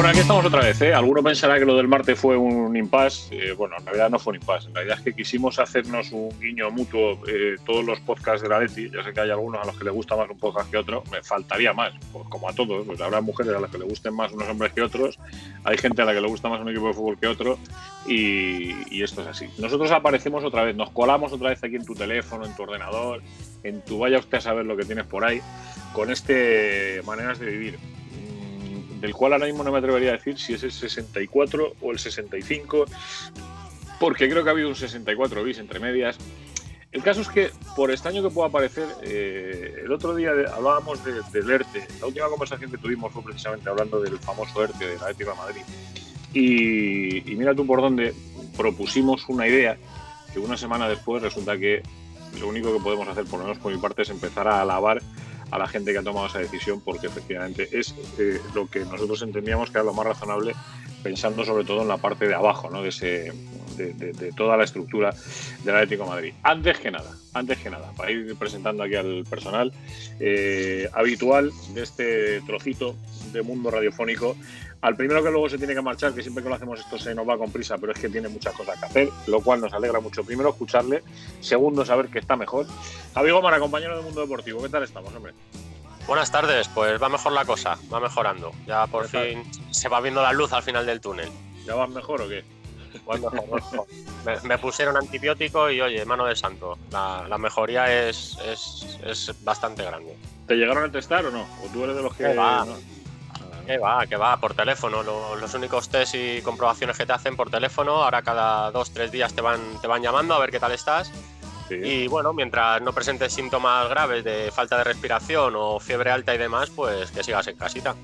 Bueno, aquí estamos otra vez. ¿eh? Alguno pensará que lo del martes fue un impasse. Eh, bueno, en realidad no fue un impasse. En realidad es que quisimos hacernos un guiño mutuo eh, todos los podcasts de la Leti. Ya sé que hay algunos a los que les gusta más un podcast que otro. Me faltaría más, pues como a todos. Pues habrá mujeres a las que le gusten más unos hombres que otros. Hay gente a la que le gusta más un equipo de fútbol que otro. Y, esto es así. Nosotros aparecemos otra vez, nos colamos otra vez aquí en tu teléfono, en tu ordenador, en tu vaya usted a saber lo que tienes por ahí, con este maneras de vivir del cual ahora mismo no me atrevería a decir si es el 64 o el 65, porque creo que ha habido un 64 bis entre medias. El caso es que, por extraño que pueda parecer, eh, el otro día hablábamos del ERTE. La última conversación que tuvimos fue precisamente hablando del famoso ERTE de la Ética Madrid. Y, y mira tú por dónde propusimos una idea que una semana después resulta que lo único que podemos hacer, por lo menos por mi parte, es empezar a alabar a la gente que ha tomado esa decisión porque efectivamente es eh, lo que nosotros entendíamos que era lo más razonable pensando sobre todo en la parte de abajo ¿no? de, ese, de, toda la estructura del Atlético de Madrid. Antes que nada, antes que nada, para ir presentando aquí al personal eh, habitual de este trocito de mundo radiofónico, al primero que luego se tiene que marchar, que siempre que lo hacemos esto se nos va con prisa, pero es que tiene muchas cosas que hacer, lo cual nos alegra mucho. Primero, escucharle. Segundo, saber que está mejor. Javi Gómara, compañero del Mundo Deportivo, ¿qué tal estamos, hombre? Buenas tardes, pues va mejor la cosa, va mejorando. Ya por fin se va viendo la luz al final del túnel. ¿Ya vas mejor o qué? Me, pusieron antibiótico y oye, mano de santo, la, mejoría es, es, bastante grande. ¿Te llegaron a testar o no? ¿O tú eres de los que.? Va? Que va, que va, por teléfono. Los, únicos test y comprobaciones que te hacen por teléfono, ahora cada dos, tres días te van, te van llamando a ver qué tal estás. Y bueno, mientras no presentes síntomas graves de falta de respiración o fiebre alta y demás, pues que sigas en casita.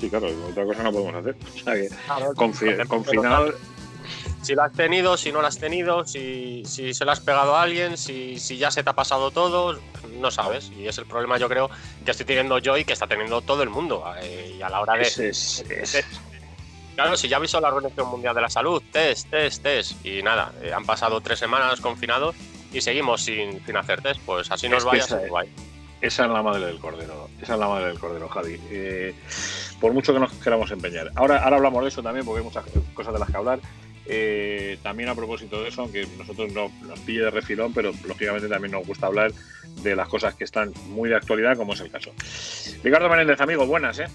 Sí, claro, otra cosa no podemos hacer. O sea que confinado, si lo has tenido, si no lo has tenido, si, si se lo has pegado a alguien, si, si, ya se te ha pasado todo, no sabes. Y es el problema, yo creo, que estoy teniendo yo y que está teniendo todo el mundo. Eh, y a la hora de. Claro, si ya visto la Organización Mundial de la Salud, test, test, test. Y nada, eh, han pasado tres semanas confinados y seguimos sin, sin hacer test. Pues así nos vaya, esa, esa es la madre del cordero. Esa es la madre del cordero, Javi. Eh, por mucho que nos queramos empeñar. Ahora, ahora hablamos de eso también, porque hay muchas cosas de las que hablar. Eh, también a propósito de eso, aunque nosotros no nos pille de refilón, pero lógicamente también nos gusta hablar de las cosas que están muy de actualidad, como es el caso. Ricardo Menéndez, amigo, buenas, ¿eh?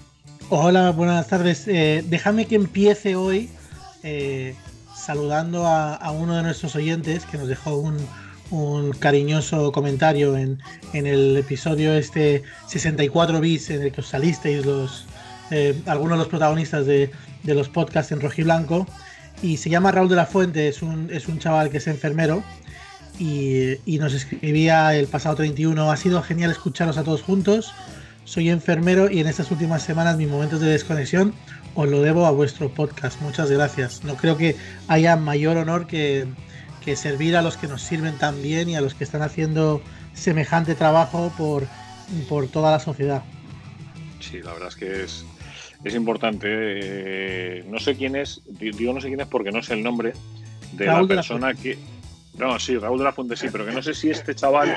Hola, buenas tardes. Eh, déjame que empiece hoy eh, saludando a, uno de nuestros oyentes que nos dejó un, cariñoso comentario en, el episodio este 64 bis en el que os salisteis los, algunos de los protagonistas de, de los podcasts en rojiblanco. blanco y se llama Raúl de la Fuente, es un, es un chaval que es enfermero y, nos escribía el pasado 31, ha sido genial escucharos a todos juntos, soy enfermero y en estas últimas semanas mis momentos de desconexión os lo debo a vuestro podcast, muchas gracias. No creo que haya mayor honor que, que servir a los que nos sirven tan bien y a los que están haciendo semejante trabajo por, por toda la sociedad. Sí, la verdad es que es, es importante. Eh, no sé quién es, digo no sé quién es porque no sé el nombre de la persona que. No, sí, Raúl de la Fuente sí, pero que no sé si este chaval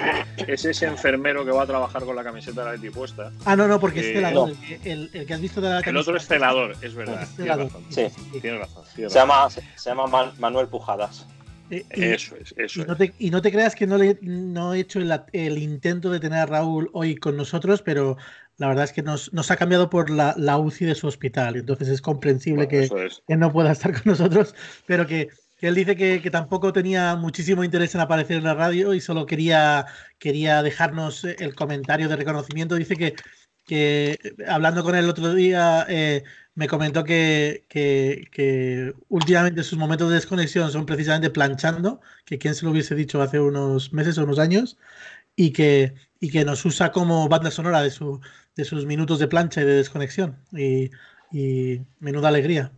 es ese enfermero que va a trabajar con la camiseta de la Leti puesta. Ah, no, no, porque es eh, celador. El, que has visto de la camiseta. El otro es celador, es verdad. Tienes razón. Sí, Tienes razón, se, Llama, se llama Manuel Pujadas. Eh, eso es, eso y no, te, y no te creas que no, le, no he hecho el, el, intento de tener a Raúl hoy con nosotros, pero la verdad es que nos, nos ha cambiado por la, la, UCI de su hospital, entonces es comprensible que, no pueda estar con nosotros, pero que, él dice que, tampoco tenía muchísimo interés en aparecer en la radio y solo quería, quería dejarnos el comentario de reconocimiento. Dice que, que hablando con él el otro día, eh, me comentó que, que, últimamente sus momentos de desconexión son precisamente planchando, que quien se lo hubiese dicho hace unos meses o unos años, y que, y que nos usa como banda sonora de su, de sus minutos de plancha y de desconexión. Y, menuda alegría.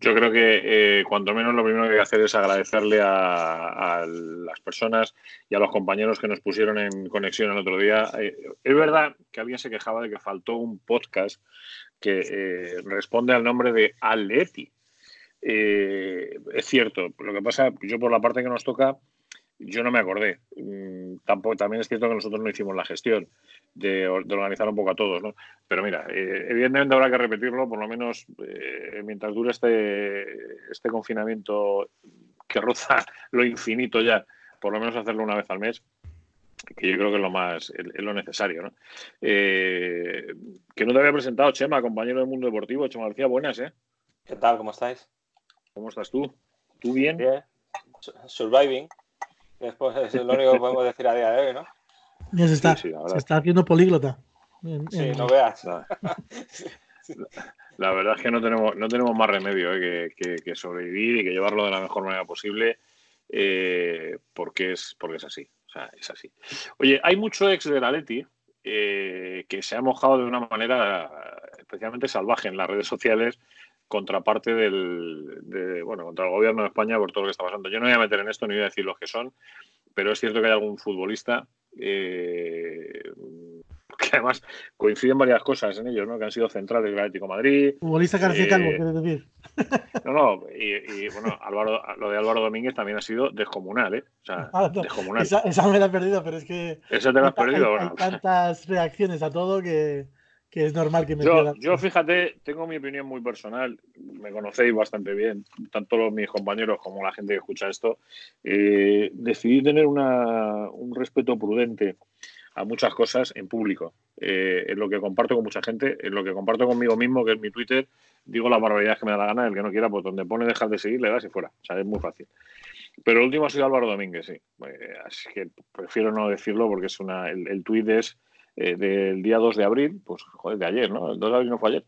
Yo creo que eh, cuanto menos lo primero que hay que hacer es agradecerle a, las personas y a los compañeros que nos pusieron en conexión el otro día. Eh, es verdad que alguien se quejaba de que faltó un podcast que eh, responde al nombre de Aleti. es cierto, lo que pasa, yo por la parte que nos toca, yo no me acordé. Mm, tampoco, también es cierto que nosotros no hicimos la gestión de, organizar un poco a todos, ¿no? Pero mira, eh, evidentemente habrá que repetirlo, por lo menos eh, mientras dure este, este confinamiento que roza lo infinito ya, por lo menos hacerlo una vez al mes, que yo creo que es lo más, es lo necesario, ¿no? Eh, que no te había presentado, Chema, compañero del mundo deportivo, Chema García, buenas, ¿eh? ¿Qué tal? ¿Cómo estáis? ¿Cómo estás tú? ¿Tú bien? Bien. Surviving. Después es lo único que podemos decir a día de hoy, ¿no? Ya se está, se está haciendo políglota. sí, no veas. La, verdad es que no tenemos, no tenemos más remedio ¿eh? que, sobrevivir y que llevarlo de la mejor manera posible eh, porque, es, porque es así. O sea, es así. Oye, hay mucho ex de la Leti eh, que se ha mojado de una manera especialmente salvaje en las redes sociales contraparte del, bueno, contra el gobierno de España por todo lo que está pasando. Yo no voy a meter en esto ni voy a decir los que son, pero es cierto que hay algún futbolista eh, que además coinciden varias cosas en ellos, ¿no? Que han sido centrales del Atlético Madrid. Futbolista García eh, Calvo, quieres decir. No, no, y, bueno, Álvaro, lo de Álvaro Domínguez también ha sido descomunal, ¿eh? O sea, ah, descomunal. Esa, me la he perdido, pero es que. Esa te la has perdido, hay, tantas reacciones a todo que que es normal que me yo, yo fíjate, tengo mi opinión muy personal, me conocéis bastante bien, tanto los, mis compañeros como la gente que escucha esto. Eh, decidí tener una, un respeto prudente a muchas cosas en público, eh, en lo que comparto con mucha gente, en lo que comparto conmigo mismo, que es mi Twitter, digo las barbaridades que me da la gana, el que no quiera, pues donde pone dejar de seguir, le das y fuera. O sea, es muy fácil. Pero el último ha sido Álvaro Domínguez, sí. Eh, así que prefiero no decirlo porque es una, el, el tuit es eh, del día 2 de abril, pues joder, de ayer, ¿no? El 2 de abril no fue ayer.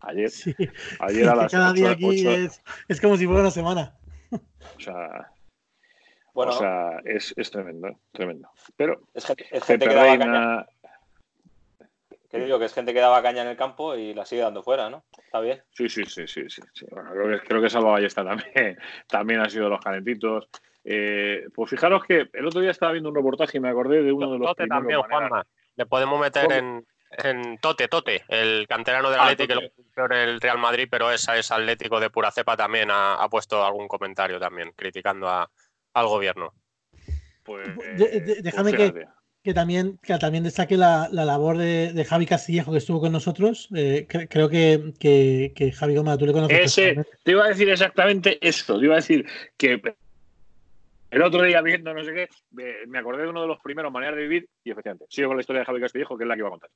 Ayer. Sí. Ayer a las Cada día aquí es, es, como si fuera una semana. O sea. Bueno, o sea, es, es tremendo, tremendo. Pero es gente, es gente que daba caña. Que digo que es gente que daba caña en el campo y la sigue dando fuera, ¿no? Está bien. Sí, sí, sí, sí, sí. Bueno, creo que, creo que Salva Ballesta también, también ha sido los calentitos. Eh, pues fijaros que el otro día estaba viendo un reportaje y me acordé de uno de los primeros también, Juanma. Le podemos meter en, Tote, Tote, el canterano del ah, Atlético, el Real Madrid, pero esa es Atlético de pura cepa también ha, puesto algún comentario también criticando al gobierno. Pues, déjame pues que, también, que también destaque la, labor de, Javi Castillejo que estuvo con nosotros. Eh, creo que, que, Javi Gómez, tú le conoces. te iba a decir exactamente eso. Te iba a decir que el otro día viendo no sé qué, me acordé de uno de los primeros maneras de vivir y efectivamente, sigo con la historia de Javi Castillejo, que es la que iba a contar.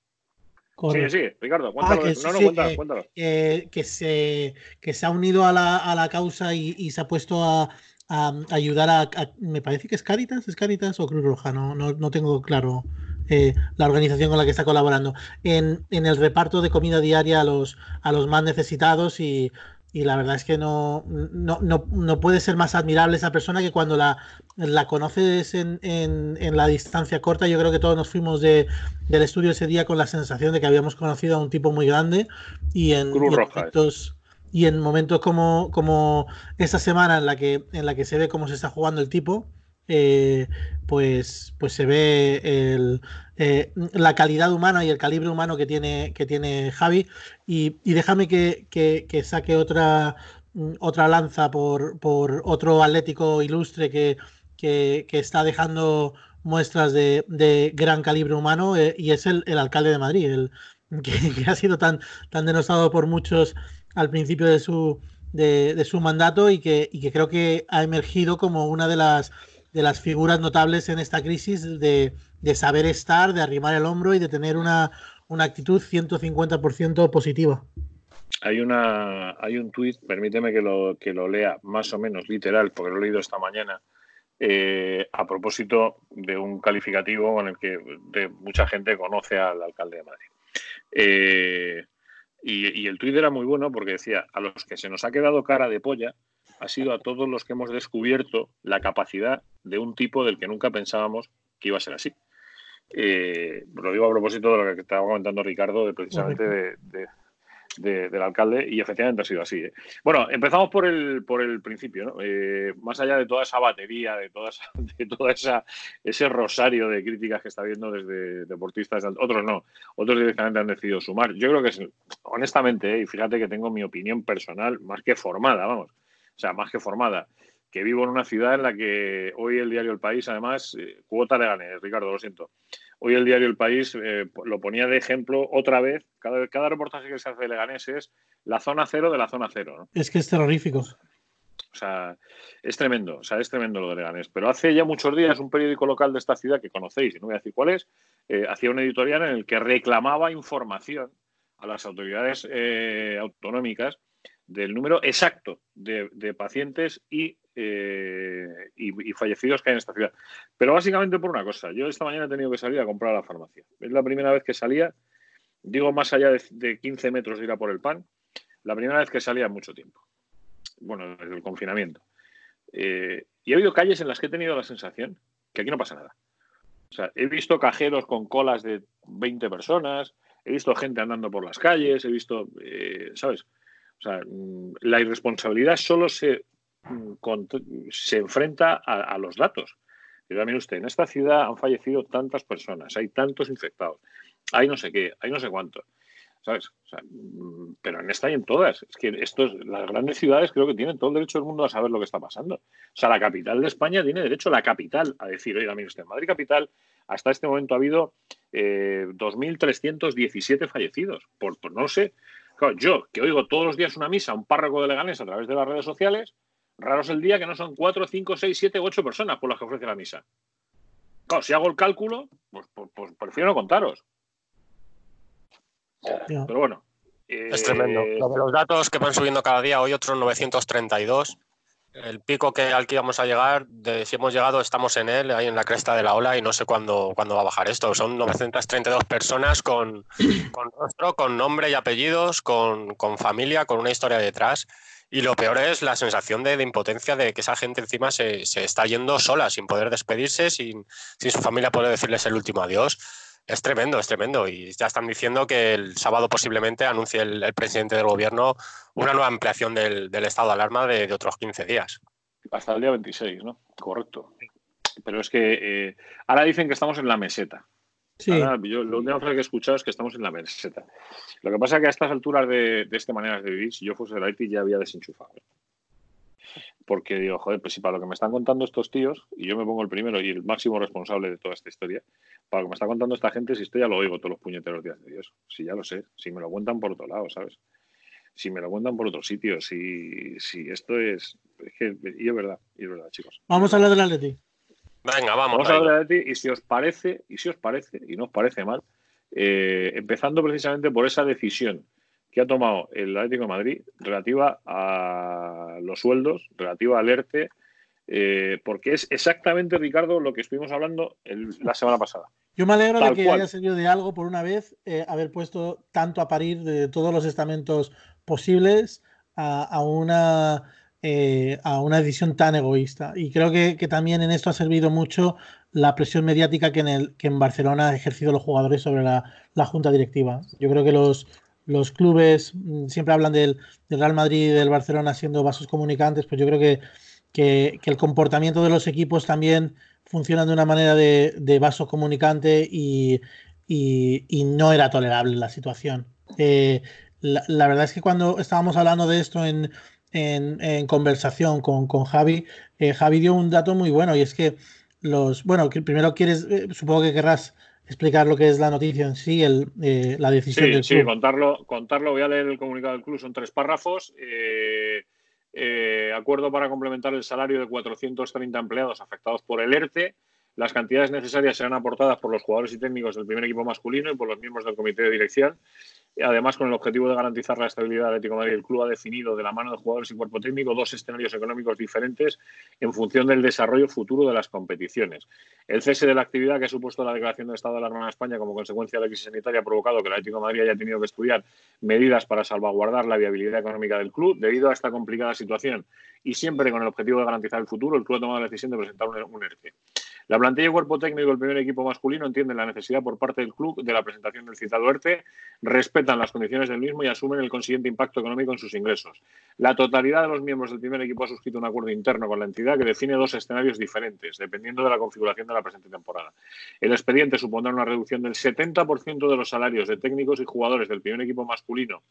Sí, sí, Ricardo, ah, cuéntalo. no, no, cuéntalo, cuéntalo. que, se, que se ha unido a la, a la causa y, se ha puesto a, a ayudar a, Me parece que es Caritas, es Caritas o Cruz Roja, no, no, no tengo claro eh, la organización con la que está colaborando. En, en, el reparto de comida diaria a los, a los más necesitados y, y la verdad es que no, no, no, no, puede ser más admirable esa persona que cuando la, la conoces en, en, en, la distancia corta. Yo creo que todos nos fuimos de, del estudio ese día con la sensación de que habíamos conocido a un tipo muy grande y en, momentos, y en momentos como, como esta semana en la, que, en la que se ve cómo se está jugando el tipo, eh, pues, pues se ve el, eh, la calidad humana y el calibre humano que tiene, que tiene Javi. Y, déjame que, que, saque otra, mm, otra lanza por, por otro atlético ilustre que, que, está dejando muestras de, de gran calibre humano eh, y es el, el, alcalde de Madrid, el, que, ha sido tan, tan denostado por muchos al principio de su, de, de su mandato y que, y que creo que ha emergido como una de las de las figuras notables en esta crisis de, saber estar, de arrimar el hombro y de tener una, una actitud 150% positiva. Hay, una, hay un tuit, permíteme que lo, que lo lea más o menos literal, porque lo he leído esta mañana, eh, a propósito de un calificativo con el que de mucha gente conoce al alcalde de Madrid. Eh, y, y, el tuit era muy bueno porque decía, a los que se nos ha quedado cara de polla, ha sido a todos los que hemos descubierto la capacidad de un tipo del que nunca pensábamos que iba a ser así. Eh, lo digo a propósito de lo que estaba comentando Ricardo, de precisamente de, del alcalde, y efectivamente ha sido así. ¿eh? Bueno, empezamos por el, por el principio, eh, más allá de toda esa batería, de toda esa, de toda esa, ese rosario de críticas que está viendo desde deportistas, otros no, otros directamente han decidido sumar. Yo creo que, honestamente, y fíjate que tengo mi opinión personal más que formada, vamos, o sea, más que formada. que vivo en una ciudad en la que hoy el diario El País, además, eh, cuota de gané, Ricardo, lo siento. Hoy el diario El País eh, lo ponía de ejemplo otra vez. Cada, cada reportaje que se hace de Leganés es la zona cero de la zona cero. Es que es terrorífico. O sea, es tremendo, o sea, es tremendo lo de Leganés. Pero hace ya muchos días un periódico local de esta ciudad que conocéis, y no voy a decir cuál es, eh, hacía un editorial en el que reclamaba información a las autoridades autonómicas del número exacto de, pacientes eh, y, y, fallecidos que hay en esta ciudad. Pero básicamente por una cosa, yo esta mañana he tenido que salir a comprar a la farmacia. Es la primera vez que salía, digo más allá de, 15 metros de ir a por el pan, la primera vez que salía en mucho tiempo. Bueno, desde el confinamiento. Eh, y he habido calles en las que he tenido la sensación que aquí no pasa nada. O sea, he visto cajeros con colas de 20 personas, he visto gente andando por las calles, he visto, eh, ¿sabes? O sea, mm, la irresponsabilidad solo se, mm, se enfrenta a, los datos. Pero también usted, en esta ciudad han fallecido tantas personas, hay tantos infectados, hay no sé qué, hay no sé cuánto. ¿Sabes? Mm, pero en esta y en todas. Es que estos, las grandes ciudades creo que tienen todo el derecho del mundo a saber lo que está pasando. O sea, la capital de España tiene derecho, la capital, a decir, oiga, mire usted, en Madrid capital, hasta este momento ha habido eh, 2.317 fallecidos. Por, por, no sé, yo, que oigo todos los días una misa, un párroco de Leganés a través de las redes sociales, raro es el día que no son 4, 5, 6, 7, 8 personas por las que ofrece la misa. Claro, si hago el cálculo, pues, pues, pues prefiero no contaros. Pero bueno. Es tremendo. Eh, los datos que van subiendo cada día, hoy otros 932 el pico que al que íbamos a llegar, de, si hemos llegado, estamos en él, ahí en la cresta de la ola y no sé cuándo, cuándo va a bajar esto. Son 932 personas con, rostro, con nombre y apellidos, con, con, familia, con una historia detrás. Y lo peor es la sensación de, de impotencia de que esa gente encima se, se, está yendo sola, sin poder despedirse, sin, sin su familia poder decirles el último adiós. Es tremendo, es tremendo. Y ya están diciendo que el sábado posiblemente anuncie el, presidente del gobierno una nueva ampliación del, estado de alarma de, otros 15 días. Hasta el día 26, ¿no? Correcto. Pero es que eh, ahora dicen que estamos en la meseta. Sí. yo lo único que he escuchado es que estamos en la meseta. Lo que pasa es que a estas alturas de, de esta manera de vivir, si yo fuese el IT ya había desenchufado porque digo, joder, pues si para lo que me están contando estos tíos, y yo me pongo el primero y el máximo responsable de toda esta historia, para lo que me está contando esta gente, si esto ya lo oigo todos los puñeteros días de Dios, si ya lo sé, si me lo cuentan por otro lado, ¿sabes? Si me lo cuentan por otro sitio, si, si esto es, es que, y es verdad, y es verdad, chicos. Vamos a hablar del Atleti. Venga, vamos. Vamos a hablar del Atleti, y si os parece, y si os parece, y no os parece mal, eh, empezando precisamente por esa decisión que ha tomado el Atlético de Madrid relativa a los sueldos, relativa al ERTE, eh, porque es exactamente, Ricardo, lo que estuvimos hablando la semana pasada. Yo me alegro de que haya servido de algo por una vez eh, haber puesto tanto a parir de todos los estamentos posibles a, una, eh, a una decisión tan egoísta. Y creo que, también en esto ha servido mucho la presión mediática que en, el, que en Barcelona han ejercido los jugadores sobre la, la junta directiva. Yo creo que los, los clubes mm, siempre hablan del, Real Madrid y del Barcelona siendo vasos comunicantes, pues yo creo que, que, el comportamiento de los equipos también funciona de una manera de, vaso comunicante y, no era tolerable la situación. Eh, la, verdad es que cuando estábamos hablando de esto en, conversación con, Javi, eh, Javi dio un dato muy bueno y es que los, bueno, primero quieres, eh, supongo que querrás explicar lo que es la noticia en sí, el, eh, la decisión del club. Sí, contarlo, contarlo, voy a leer el comunicado del club, son tres párrafos. Eh, eh, acuerdo para complementar el salario de 430 empleados afectados por el ERTE. Las cantidades necesarias serán aportadas por los jugadores y técnicos del primer equipo masculino y por los miembros del comité de dirección. Además, con el objetivo de garantizar la estabilidad del Atlético de Madrid, el club ha definido de la mano de jugadores y cuerpo técnico dos escenarios económicos diferentes en función del desarrollo futuro de las competiciones. El cese de la actividad que ha supuesto la declaración de estado de alarma en España como consecuencia de la crisis sanitaria ha provocado que el Atlético de Madrid haya tenido que estudiar medidas para salvaguardar la viabilidad económica del club. Debido a esta complicada situación y siempre con el objetivo de garantizar el futuro, el club ha tomado la decisión de presentar un, un ERTE. La plantilla y cuerpo técnico del primer equipo masculino entienden la necesidad por parte del club de la presentación del citado ERTE, respetan las condiciones del mismo y asumen el consiguiente impacto económico en sus ingresos. La totalidad de los miembros del primer equipo ha suscrito un acuerdo interno con la entidad que define dos escenarios diferentes, dependiendo de la configuración de la presente temporada. El expediente supondrá una reducción del 70% de los salarios de técnicos y jugadores del primer equipo masculino,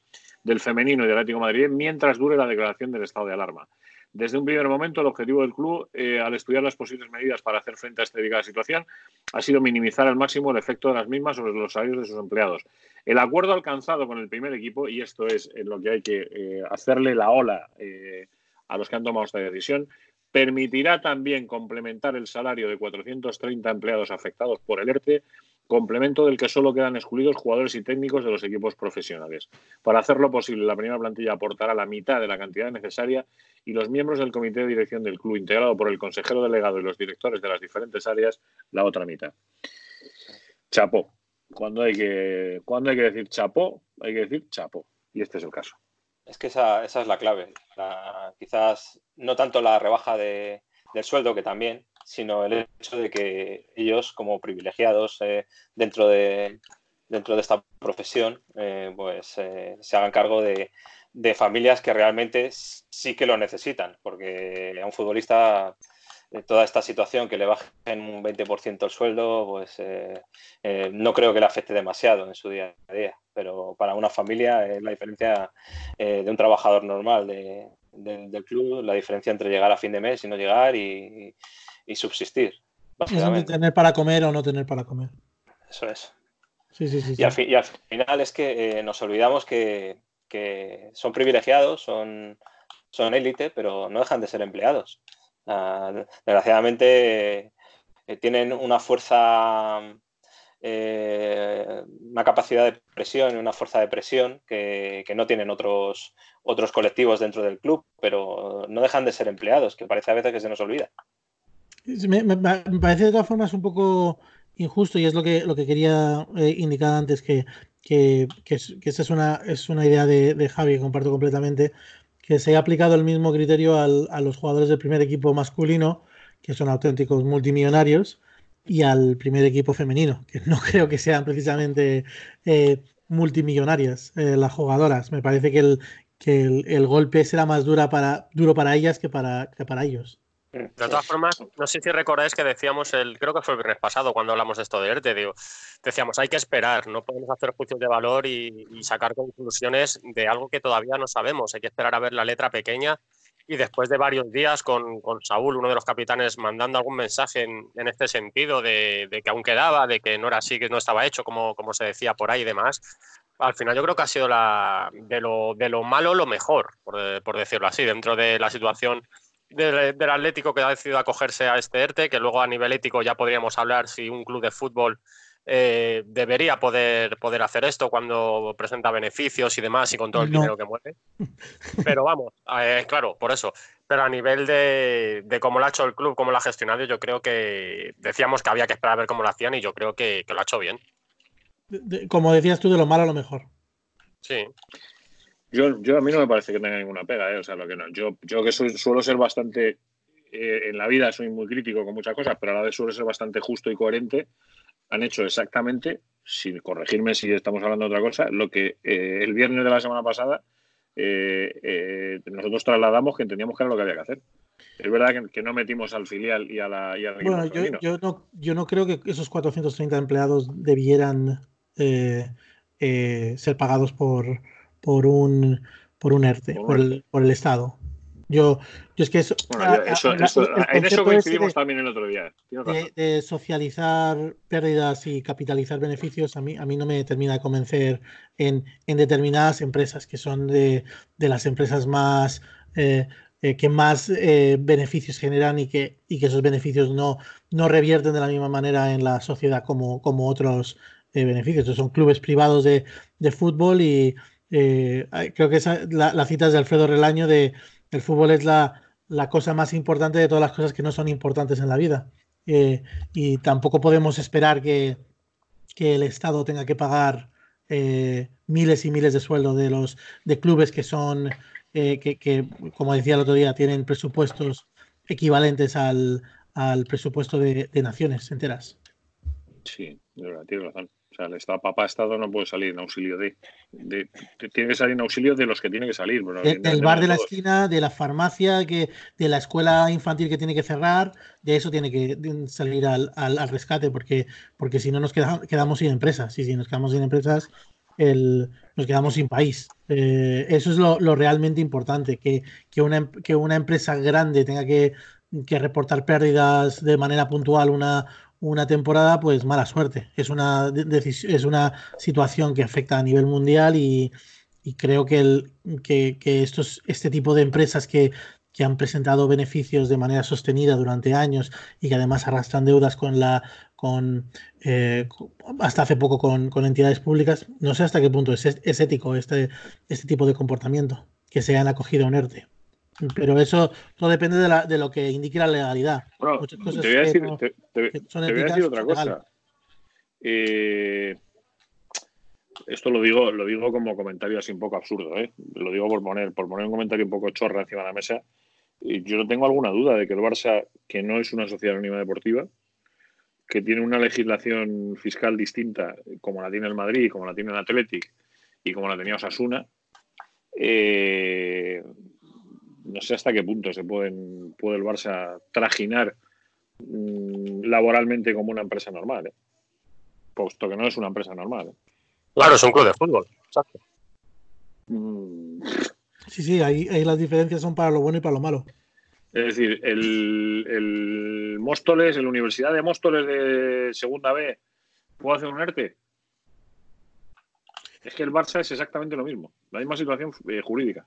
del femenino y del Atlético Madrid mientras dure la declaración del estado de alarma. Desde un primer momento, el objetivo del club, eh, al estudiar las posibles medidas para hacer frente a esta delicada situación, ha sido minimizar al máximo el efecto de las mismas sobre los salarios de sus empleados. El acuerdo alcanzado con el primer equipo, y esto es en lo que hay que eh, hacerle la ola eh, a los que han tomado esta decisión, permitirá también complementar el salario de 430 empleados afectados por el ERTE complemento del que solo quedan excluidos jugadores y técnicos de los equipos profesionales. Para hacerlo posible, la primera plantilla aportará la mitad de la cantidad necesaria y los miembros del comité de dirección del club, integrado por el consejero delegado y los directores de las diferentes áreas, la otra mitad. Chapó. Cuando hay que, cuando hay que decir chapó, hay que decir chapó. Y este es el caso. Es que esa, es la clave. quizás no tanto la rebaja de, del sueldo, que también, sino el hecho de que ellos, como privilegiados eh, dentro, de, dentro de esta profesión, eh, pues eh, se hagan cargo de, familias que realmente sí que lo necesitan, porque a un futbolista toda esta situación que le bajen un 20% el sueldo, pues no creo que le afecte demasiado en su día a día, pero para una familia es la diferencia de un trabajador normal del club, la diferencia entre llegar a fin de mes y no llegar y, y subsistir. tener para comer o no tener para comer. Eso es. Sí, sí, sí, y, al final es que eh, nos olvidamos que, son privilegiados, son, son élite, pero no dejan de ser empleados. Ah, desgraciadamente eh, tienen una fuerza, eh, una capacidad de presión y una fuerza de presión que, que, no tienen otros, otros colectivos dentro del club, pero no dejan de ser empleados, que parece a veces que se nos olvida. Me, parece de todas formas un poco injusto y es lo que, lo que quería eh, indicar antes, que, que, que, esa es una, es una idea de, de, Javi que comparto completamente, que se ha aplicado el mismo criterio al, a los jugadores del primer equipo masculino, que son auténticos multimillonarios, y al primer equipo femenino, que no creo que sean precisamente eh, multimillonarias eh, las jugadoras. Me parece que el, que el, golpe será más dura para, duro para ellas que para, que para ellos. De todas formas, no sé si recordáis que decíamos, el, creo que fue el viernes pasado cuando hablamos de esto de ERTE, digo, decíamos, hay que esperar, no podemos hacer juicios de valor y, sacar conclusiones de algo que todavía no sabemos, hay que esperar a ver la letra pequeña y después de varios días con, con Saúl, uno de los capitanes, mandando algún mensaje en, en este sentido de, de, que aún quedaba, de que no era así, que no estaba hecho como, como se decía por ahí y demás, al final yo creo que ha sido la, de, lo, de lo malo lo mejor, por, por decirlo así, dentro de la situación del, Atlético que ha decidido acogerse a este ERTE, que luego a nivel ético ya podríamos hablar si un club de fútbol eh, debería poder, poder hacer esto cuando presenta beneficios y demás y con todo el dinero que mueve. Pero vamos, eh, claro, por eso. Pero a nivel de, cómo lo ha hecho el club, cómo lo ha gestionado, yo creo que decíamos que había que esperar a ver cómo lo hacían y yo creo que, lo ha hecho bien. como decías tú, de lo malo a lo mejor. Sí. Yo, yo a mí no me parece que tenga ninguna pega, ¿eh? o sea, lo que no. Yo, yo que suelo ser bastante, eh, en la vida soy muy crítico con muchas cosas, pero a la vez suelo ser bastante justo y coherente, han hecho exactamente, sin corregirme si estamos hablando de otra cosa, lo que eh, el viernes de la semana pasada nosotros trasladamos que entendíamos que era lo que había que hacer. Es verdad que, no metimos al filial y, a la, y al Bueno, yo, yo, no, yo no creo que esos 430 empleados debieran ser pagados por por un, por un ERTE, por el, por el Estado. Yo, yo es que eso, en eso coincidimos también el otro día. De, socializar pérdidas y capitalizar beneficios, a mí, a mí no me termina de convencer en, en determinadas empresas, que son de, de las empresas más eh, eh, que más eh, beneficios generan y que, y que esos beneficios no, no revierten de la misma manera en la sociedad como, como otros beneficios. son clubes privados de, de fútbol y, eh, creo que esa, la, cita es de Alfredo Relaño de el fútbol es la, cosa más importante de todas las cosas que no son importantes en la vida. Eh, y tampoco podemos esperar que, el Estado tenga que pagar eh, miles y miles de sueldos de los de clubes que son, que, como decía el otro día, tienen presupuestos equivalentes al, presupuesto de, naciones enteras. Sí, tiene razón. Sea, el Estado, papá Estado no puede salir en auxilio de, Tiene que salir en auxilio de los que tiene que salir. del bar de la esquina, de la farmacia, que, de la escuela infantil que tiene que cerrar, de eso tiene que salir al, al, rescate, porque, porque si no nos quedamos, quedamos sin empresas. Y si nos quedamos sin empresas, nos quedamos sin país. Eh, eso es lo, realmente importante, que, una, que, una, empresa grande tenga que, reportar pérdidas de manera puntual una, una temporada, pues mala suerte. Es una, es una situación que afecta a nivel mundial y, creo que, el, que, estos, este tipo de empresas que, que han presentado beneficios de manera sostenida durante años y que además arrastran deudas con la con eh, hasta hace poco con, entidades públicas, no sé hasta qué punto es, es ético este, este tipo de comportamiento, que se han acogido a un ERTE. Pero eso todo depende de, la, de lo que indique la legalidad. Muchas cosas te voy a decir, decir otra cosa. Eh, esto lo digo, lo digo como comentario así un poco absurdo, ¿eh? Lo digo por poner, por poner un comentario un poco chorra encima de la mesa. Yo no tengo alguna duda de que el Barça, que no es una sociedad anónima deportiva, que tiene una legislación fiscal distinta, como la tiene el Madrid, como la tiene el Athletic y como la tenía Osasuna, eh, no sé hasta qué punto se pueden, puede el Barça trajinar mm, laboralmente como una empresa normal, ¿eh? puesto que no es una empresa normal. ¿eh? Claro, es un club de fútbol, exacto. Mm. Sí, sí, ahí, las diferencias son para lo bueno y para lo malo. Es decir, el, el Móstoles, la Universidad de Móstoles de Segunda B, ¿puede hacer un ERTE? Es que el Barça es exactamente lo mismo, la misma situación eh, jurídica.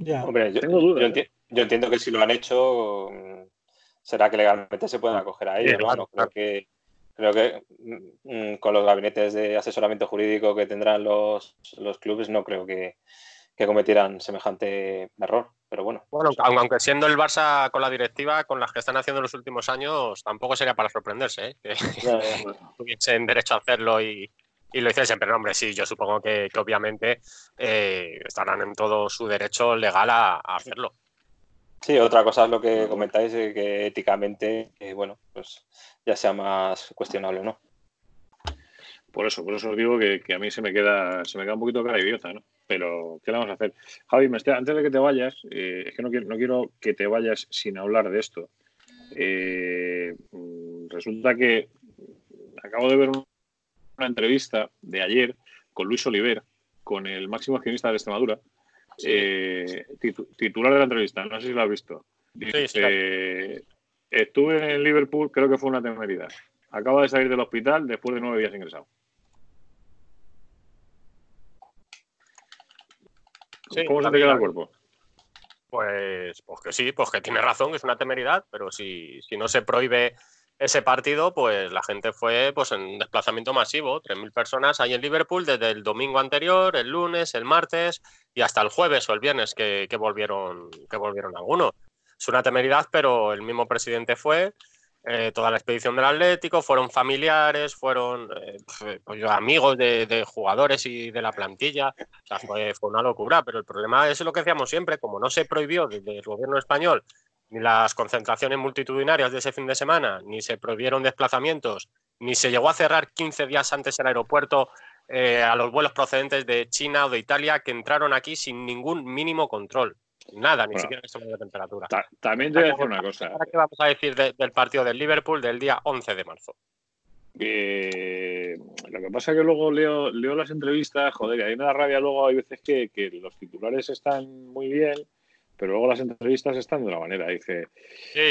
Ya. Hombre, yo, Tengo dudas. ¿eh? Yo, entiendo que si lo han hecho, mm, será que legalmente se pueden acoger a ello. creo que creo que mm, con los gabinetes de asesoramiento jurídico que tendrán los, los clubes, no creo que, que, cometieran semejante error. Pero bueno. Bueno, aunque siendo el Barça con la directiva, con las que están haciendo en los últimos años, tampoco sería para sorprenderse, ¿eh? que tuviesen derecho a hacerlo y, y lo hiciesen. Pero hombre, sí, yo supongo que, obviamente eh, estarán en todo su derecho legal a, hacerlo. Sí, otra cosa es lo que comentáis, eh, que éticamente, bueno, pues ya sea más cuestionable no. Por eso, por eso os digo que, a mí se me queda, se me queda un poquito cara idiota, ¿no? Pero, ¿qué le vamos a hacer? Javi, antes de que te vayas, eh, es que no quiero, no quiero que te vayas sin hablar de esto. Eh, mm, resulta que acabo de ver una entrevista de ayer con Luis Oliver, con el máximo accionista de Extremadura, eh, titular de la entrevista, no sé si lo has visto. Dice, Estuve en Liverpool, creo que fue una temeridad. Acaba de salir del hospital después de nueve días ingresado. ¿Cómo se te queda el cuerpo? Pues, pues que sí, pues que tiene razón, es una temeridad, pero si, si no se prohíbe ese partido, pues la gente fue pues en desplazamiento masivo, 3.000 personas ahí en Liverpool desde el domingo anterior, el lunes, el martes y hasta el jueves o el viernes que, volvieron, que volvieron algunos es una temeridad, pero el mismo presidente fue, eh, toda la expedición del Atlético, fueron familiares, fueron eh, pues, amigos de, jugadores y de la plantilla. fue, una locura, pero el problema es lo que decíamos siempre, como no se prohibió desde el gobierno español las concentraciones multitudinarias de ese fin de semana, ni se prohibieron desplazamientos, ni se llegó a cerrar 15 días antes el aeropuerto eh, a los vuelos procedentes de China o de Italia que entraron aquí sin ningún mínimo control. Nada, ni siquiera en de temperatura. también te voy a decir una cosa. ¿Qué vamos a decir del partido del Liverpool del día 11 de marzo? lo que pasa es que luego leo, leo las entrevistas, joder, y hay una rabia luego, hay veces que, los titulares están muy bien, pero luego las entrevistas están de una manera. Dice,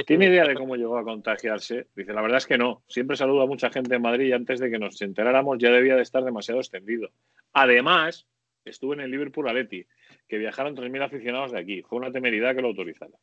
¿tiene idea de cómo llegó a contagiarse? Dice, la verdad es que no. Siempre saludo a mucha gente en Madrid y antes de que nos enteráramos ya debía de estar demasiado extendido. Además, estuve en el Liverpool Aleti que viajaron 3.000 aficionados de aquí. Fue una temeridad que lo autorizara.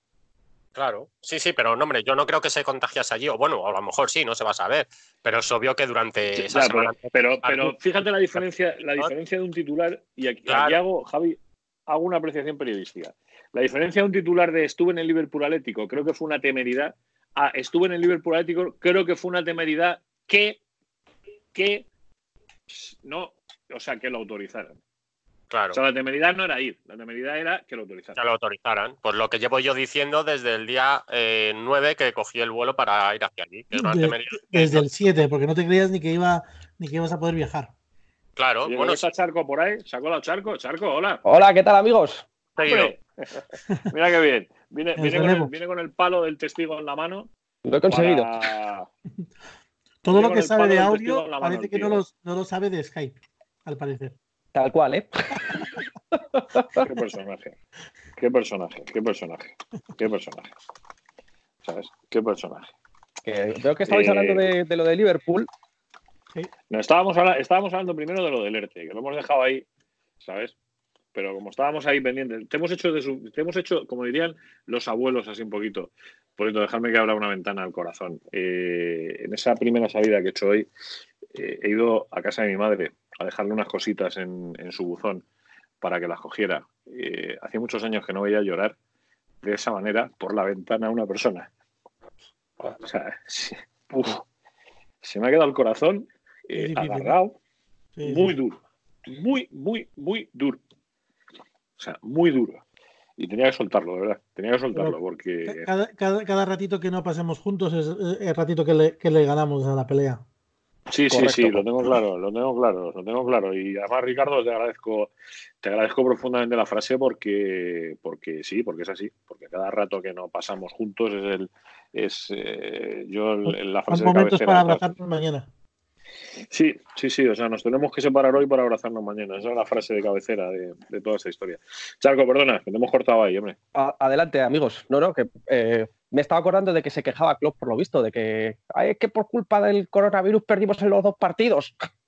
Claro, sí, sí, pero no, hombre, yo no creo que se contagiase allí, o bueno, a lo mejor sí, no se va a saber, pero es obvio que durante esa semana... Pero, pero, fíjate la diferencia, la diferencia de un titular, y aquí, hago, Javi, hago una apreciación periodística. La diferencia de un titular de estuve en el Liverpool Atlético, creo que fue una temeridad, a estuve en el Liverpool Atlético, creo que fue una temeridad que, que no, o sea, que lo autorizaron. Claro. O sea, la temeridad no era ir, la temeridad era que lo autorizaran. Que lo autorizaran. Pues lo que llevo yo diciendo desde el día 9 eh, que cogí el vuelo para ir hacia allí. desde el 7, porque no te creías ni que, iba, ni que ibas a poder viajar. Claro, bueno. está Charco por ahí, sacó la Charco. Charco, hola. Hola, ¿qué tal, amigos? Mira qué bien. Viene, con el, palo del testigo en la mano. Lo he conseguido. Todo lo que sabe de audio parece que no lo, no lo sabe de Skype. al parecer. Tal cual, ¿eh? Qué personaje. Qué personaje, qué personaje. Qué personaje. ¿Sabes? Qué personaje. Que veo que estabais Eh, hablando de, de lo de Liverpool. No, estábamos, estábamos hablando primero de lo del ERTE, que lo hemos dejado ahí, ¿sabes? Pero como estábamos ahí pendientes, te hemos hecho, de su- te hemos hecho como dirían los abuelos, así un poquito. Por eso, dejarme que abra una ventana al corazón. Eh, en esa primera salida que he hecho hoy, eh, he ido a casa de mi madre a dejarle unas cositas en, en su buzón para que las cogiera. Eh, hacía muchos años que no veía llorar de esa manera por la ventana a una persona. O sea, sí, uf, se me ha quedado el corazón eh, agarrado muy duro. Muy, muy, muy duro. O sea, muy duro. Y tenía que soltarlo, de verdad. Tenía que soltarlo porque. Cada, cada- cada ratito que no pasemos juntos es el ratito que le, que le ganamos a la pelea. Sí, sí, correcto. sí, lo tengo claro, lo tengo claro, lo tengo claro. Y además, Ricardo, te agradezco, te agradezco profundamente la frase porque, porque sí, porque es así. Porque cada rato que no pasamos juntos es el. Es, eh, yo el- la frase de momentos cabecera para mañana. Sí, sí, sí, o sea, nos tenemos que separar hoy para abrazarnos mañana. Esa es la frase de cabecera de, de toda esta historia. Charco, perdona, que te hemos cortado ahí, hombre. A- adelante, amigos. No, no, que eh, me estaba acordando de que se quejaba Klopp por lo visto, de que "Ay, es que por culpa del coronavirus perdimos en los dos partidos.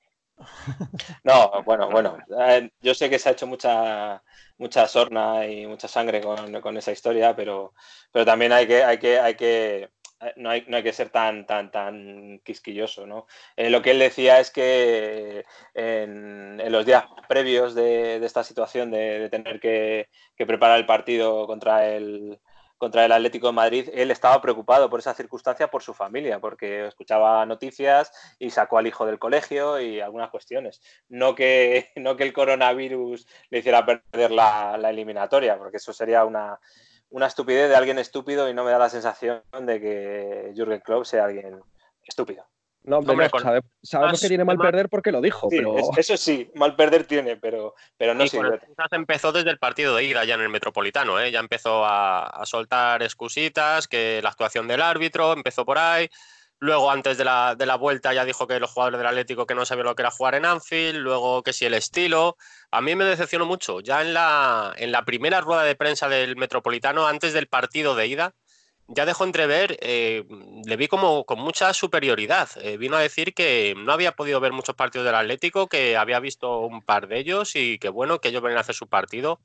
No, bueno, bueno. eh, yo sé que se ha hecho mucha, mucha sorna y mucha sangre con, con esa historia, pero, pero también hay que, hay que, hay que, no hay, no hay que ser tan, tan, tan quisquilloso, ¿no? Eh, lo que él decía es que en, los días previos de, esta situación de, tener que, preparar el partido contra el, contra el Atlético de Madrid, él estaba preocupado por esa circunstancia por su familia, porque escuchaba noticias y sacó al hijo del colegio y algunas cuestiones. No que, no que el coronavirus le hiciera perder la eliminatoria, porque eso sería una, una estupidez de alguien estúpido y no me da la sensación de que Jürgen Klopp sea alguien estúpido. No, hombre, Hombre, no, con- sabe- sabemos más que tiene mal perder porque lo dijo, Sí, pero es- eso sí, mal perder tiene, pero, pero no. Texas empezó desde el partido de ida ya en el Metropolitano, ¿eh? ya empezó a, a soltar excusitas, que la actuación del árbitro empezó por ahí. Luego, antes de la, de la vuelta, ya dijo que los jugadores del Atlético que no sabían lo que era jugar en Anfield. Luego, que si el estilo. A mí me decepcionó mucho. Ya en la, en la primera rueda de prensa del Metropolitano, antes del partido de ida, ya dejó entrever, eh, le vi como con mucha superioridad. Eh, vino a decir que no había podido ver muchos partidos del Atlético, que había visto un par de ellos y que bueno, que ellos venían a hacer su partido.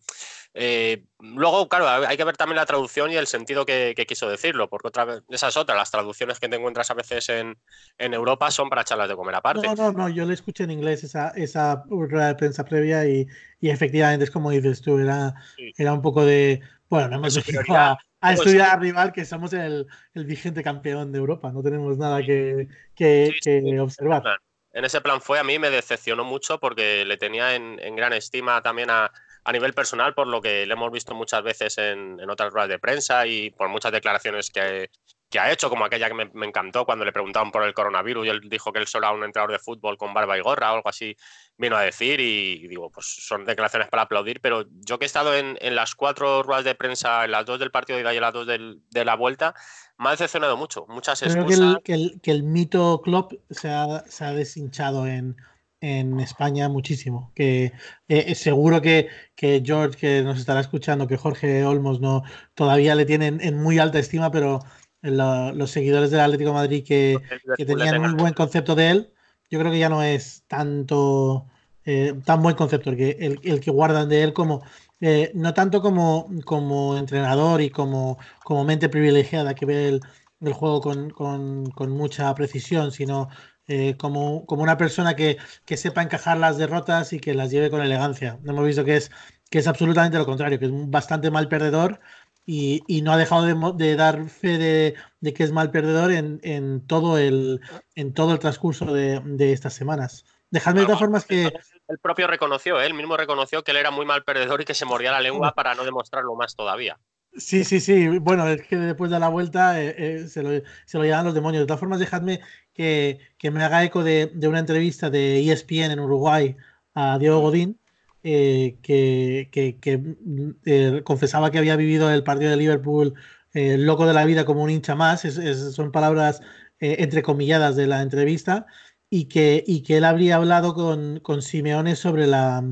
Eh, luego, claro, hay que ver también la traducción y el sentido que, que quiso decirlo, porque otra vez, esa es otra, las traducciones que te encuentras a veces en, en Europa son para charlas de comer aparte. No, no, no, yo le escuché en inglés esa, esa rueda de prensa previa y, y efectivamente es como dices tú, era, Sí. era un poco de, bueno, no hemos a, a Pues estudiar al rival que somos el, el vigente campeón de Europa, no tenemos nada que, que- Sí, que sí. observar. Claro. En ese plan fue, a mí me decepcionó mucho porque le tenía en, en gran estima también a, a nivel personal por lo que le hemos visto muchas veces en, en otras ruedas de prensa y por muchas declaraciones que, que ha hecho, como aquella que me, me encantó cuando le preguntaban por el coronavirus y él dijo que él solo era un entrenador de fútbol con barba y gorra o algo así vino a decir y digo, pues son declaraciones para aplaudir, pero yo que he estado en, en las cuatro ruedas de prensa, en las dos del partido de ida y en las dos del- de la vuelta, me ha decepcionado mucho, muchas Creo que excusas. el, que el, que el mito Klopp se ha, se ha deshinchado en, en España muchísimo. Que eh, seguro que, que George, que nos estará escuchando, que Jorge Olmos no todavía le tienen en muy alta estima, pero la- los seguidores del Atlético de Madrid que, que tenían muy buen concepto de él, yo creo que ya no es tanto eh, tan buen concepto el que, el, el que guardan de él como eh, no tanto como, como entrenador y como, como mente privilegiada que ve el, el juego con, con- con mucha precisión, sino eh, como, como una persona que, que sepa encajar las derrotas y que las lleve con elegancia. Hemos visto que es, que es absolutamente lo contrario, que es un bastante mal perdedor y, y no ha dejado de, de dar fe de, de que es mal perdedor en, en todo, el, en todo el transcurso de, de estas semanas. Dejadme de todas formas que... Él propio reconoció, él mismo reconoció que él era muy mal perdedor y que se mordía la lengua para no demostrarlo más todavía. Sí, sí, sí. Bueno, es que después de la vuelta eh, eh, se, lo, se lo llevan los demonios. De todas formas, dejadme que, que me haga eco de, de una entrevista de ESPN en Uruguay a Diego Godín, eh, que, que- que, mm, eh, confesaba que había vivido el partido de Liverpool eh, loco de la vida como un hincha más. Es- es- son palabras eh, entrecomilladas de la entrevista. Y que, y que él habría hablado con, con Simeone sobre la,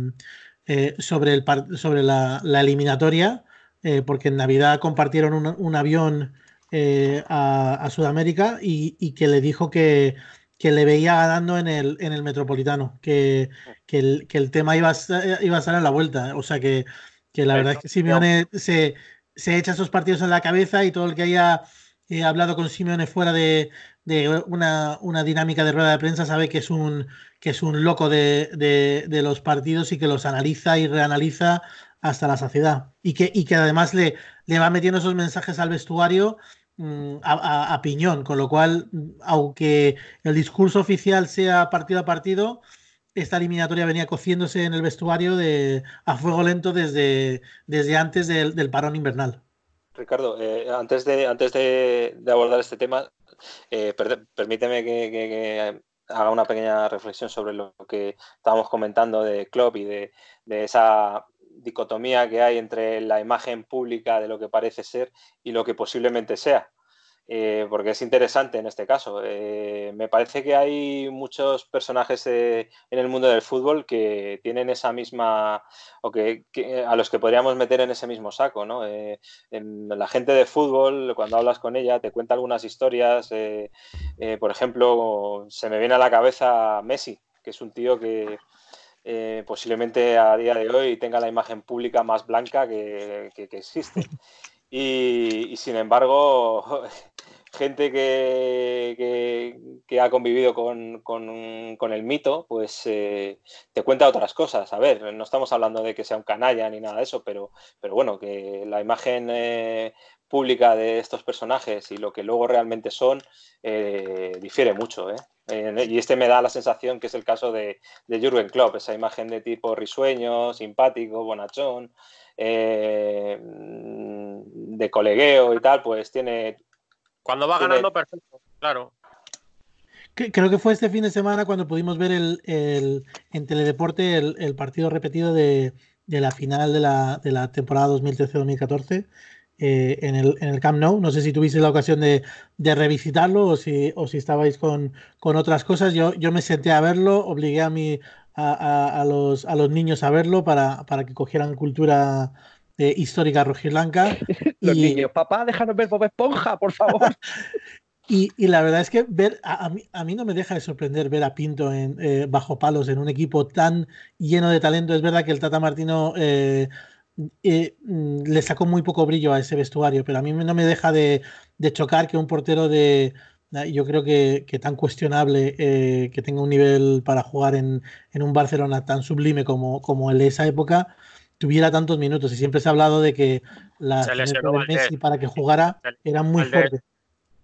eh, sobre el, sobre la, eliminatoria, eh, porque en Navidad compartieron un, avión eh, a, Sudamérica y, que le dijo que, que le veía ganando en el, en el Metropolitano, que, que, el, que el tema iba a, iba a salir a la vuelta. O sea que, que la verdad es que Simeone se, se echa esos partidos en la cabeza y todo el que haya hablado con Simeone fuera de, de una, una, dinámica de rueda de prensa sabe que es un, que es un loco de, de, los partidos y que los analiza y reanaliza hasta la saciedad. Y que, y que además le, le va metiendo esos mensajes al vestuario mm, a, a, piñón, con lo cual, aunque el discurso oficial sea partido a partido, esta eliminatoria venía cociéndose en el vestuario de, a fuego lento desde, desde antes del, del parón invernal. Ricardo, eh, antes, de, antes de, abordar este tema, eh, permíteme que, haga una pequeña reflexión sobre lo que estábamos comentando de Klopp y de, esa dicotomía que hay entre la imagen pública de lo que parece ser y lo que posiblemente sea. Eh, porque es interesante en este caso. Eh, me parece que hay muchos personajes en el mundo del fútbol que tienen esa misma, o que, a los que podríamos meter en ese mismo saco. ¿no? Eh, la gente de fútbol, cuando hablas con ella, te cuenta algunas historias. por ejemplo, se me viene a la cabeza Messi, que es un tío que, posiblemente a día de hoy tenga la imagen pública más blanca que, existe. y, sin embargo, gente que, que, ha convivido con, con, el mito, pues eh, te cuenta otras cosas. A ver, no estamos hablando de que sea un canalla ni nada de eso, pero, pero bueno, que la imagen eh, pública de estos personajes y lo que luego realmente son eh, difiere mucho. y este me da la sensación que es el caso de, de Jürgen Klopp, esa imagen de tipo risueño, simpático, bonachón. de colegueo y tal, pues tiene cuando va ganando, perfecto, claro. Creo que fue este fin de semana cuando pudimos ver el, en Teledeporte el, partido repetido de, la final de la, temporada 2013-2014 eh, en, el, en el Camp Nou. No sé si tuviste la ocasión de, revisitarlo o si, o si estabais con, otras cosas. Yo, yo me senté a verlo, obligué a, mi, a, los, a los niños a verlo para, para que cogieran cultura eh, histórica rojiblanca. Los y... niños, papá, déjanos ver Bob Esponja, por favor. y, y, la verdad es que ver a, mí, a, mí, no me deja de sorprender ver a Pinto en, eh, bajo palos en un equipo tan lleno de talento. Es verdad que el Tata Martino eh, mm, le sacó muy poco brillo a ese vestuario, pero a mí no me deja de, de chocar que un portero de, yo creo que, que tan cuestionable que tenga un nivel para jugar en, en, un Barcelona tan sublime como, como el de esa época, tuviera tantos minutos. Y siempre se ha hablado de que la de Messi para que jugara era muy fuerte.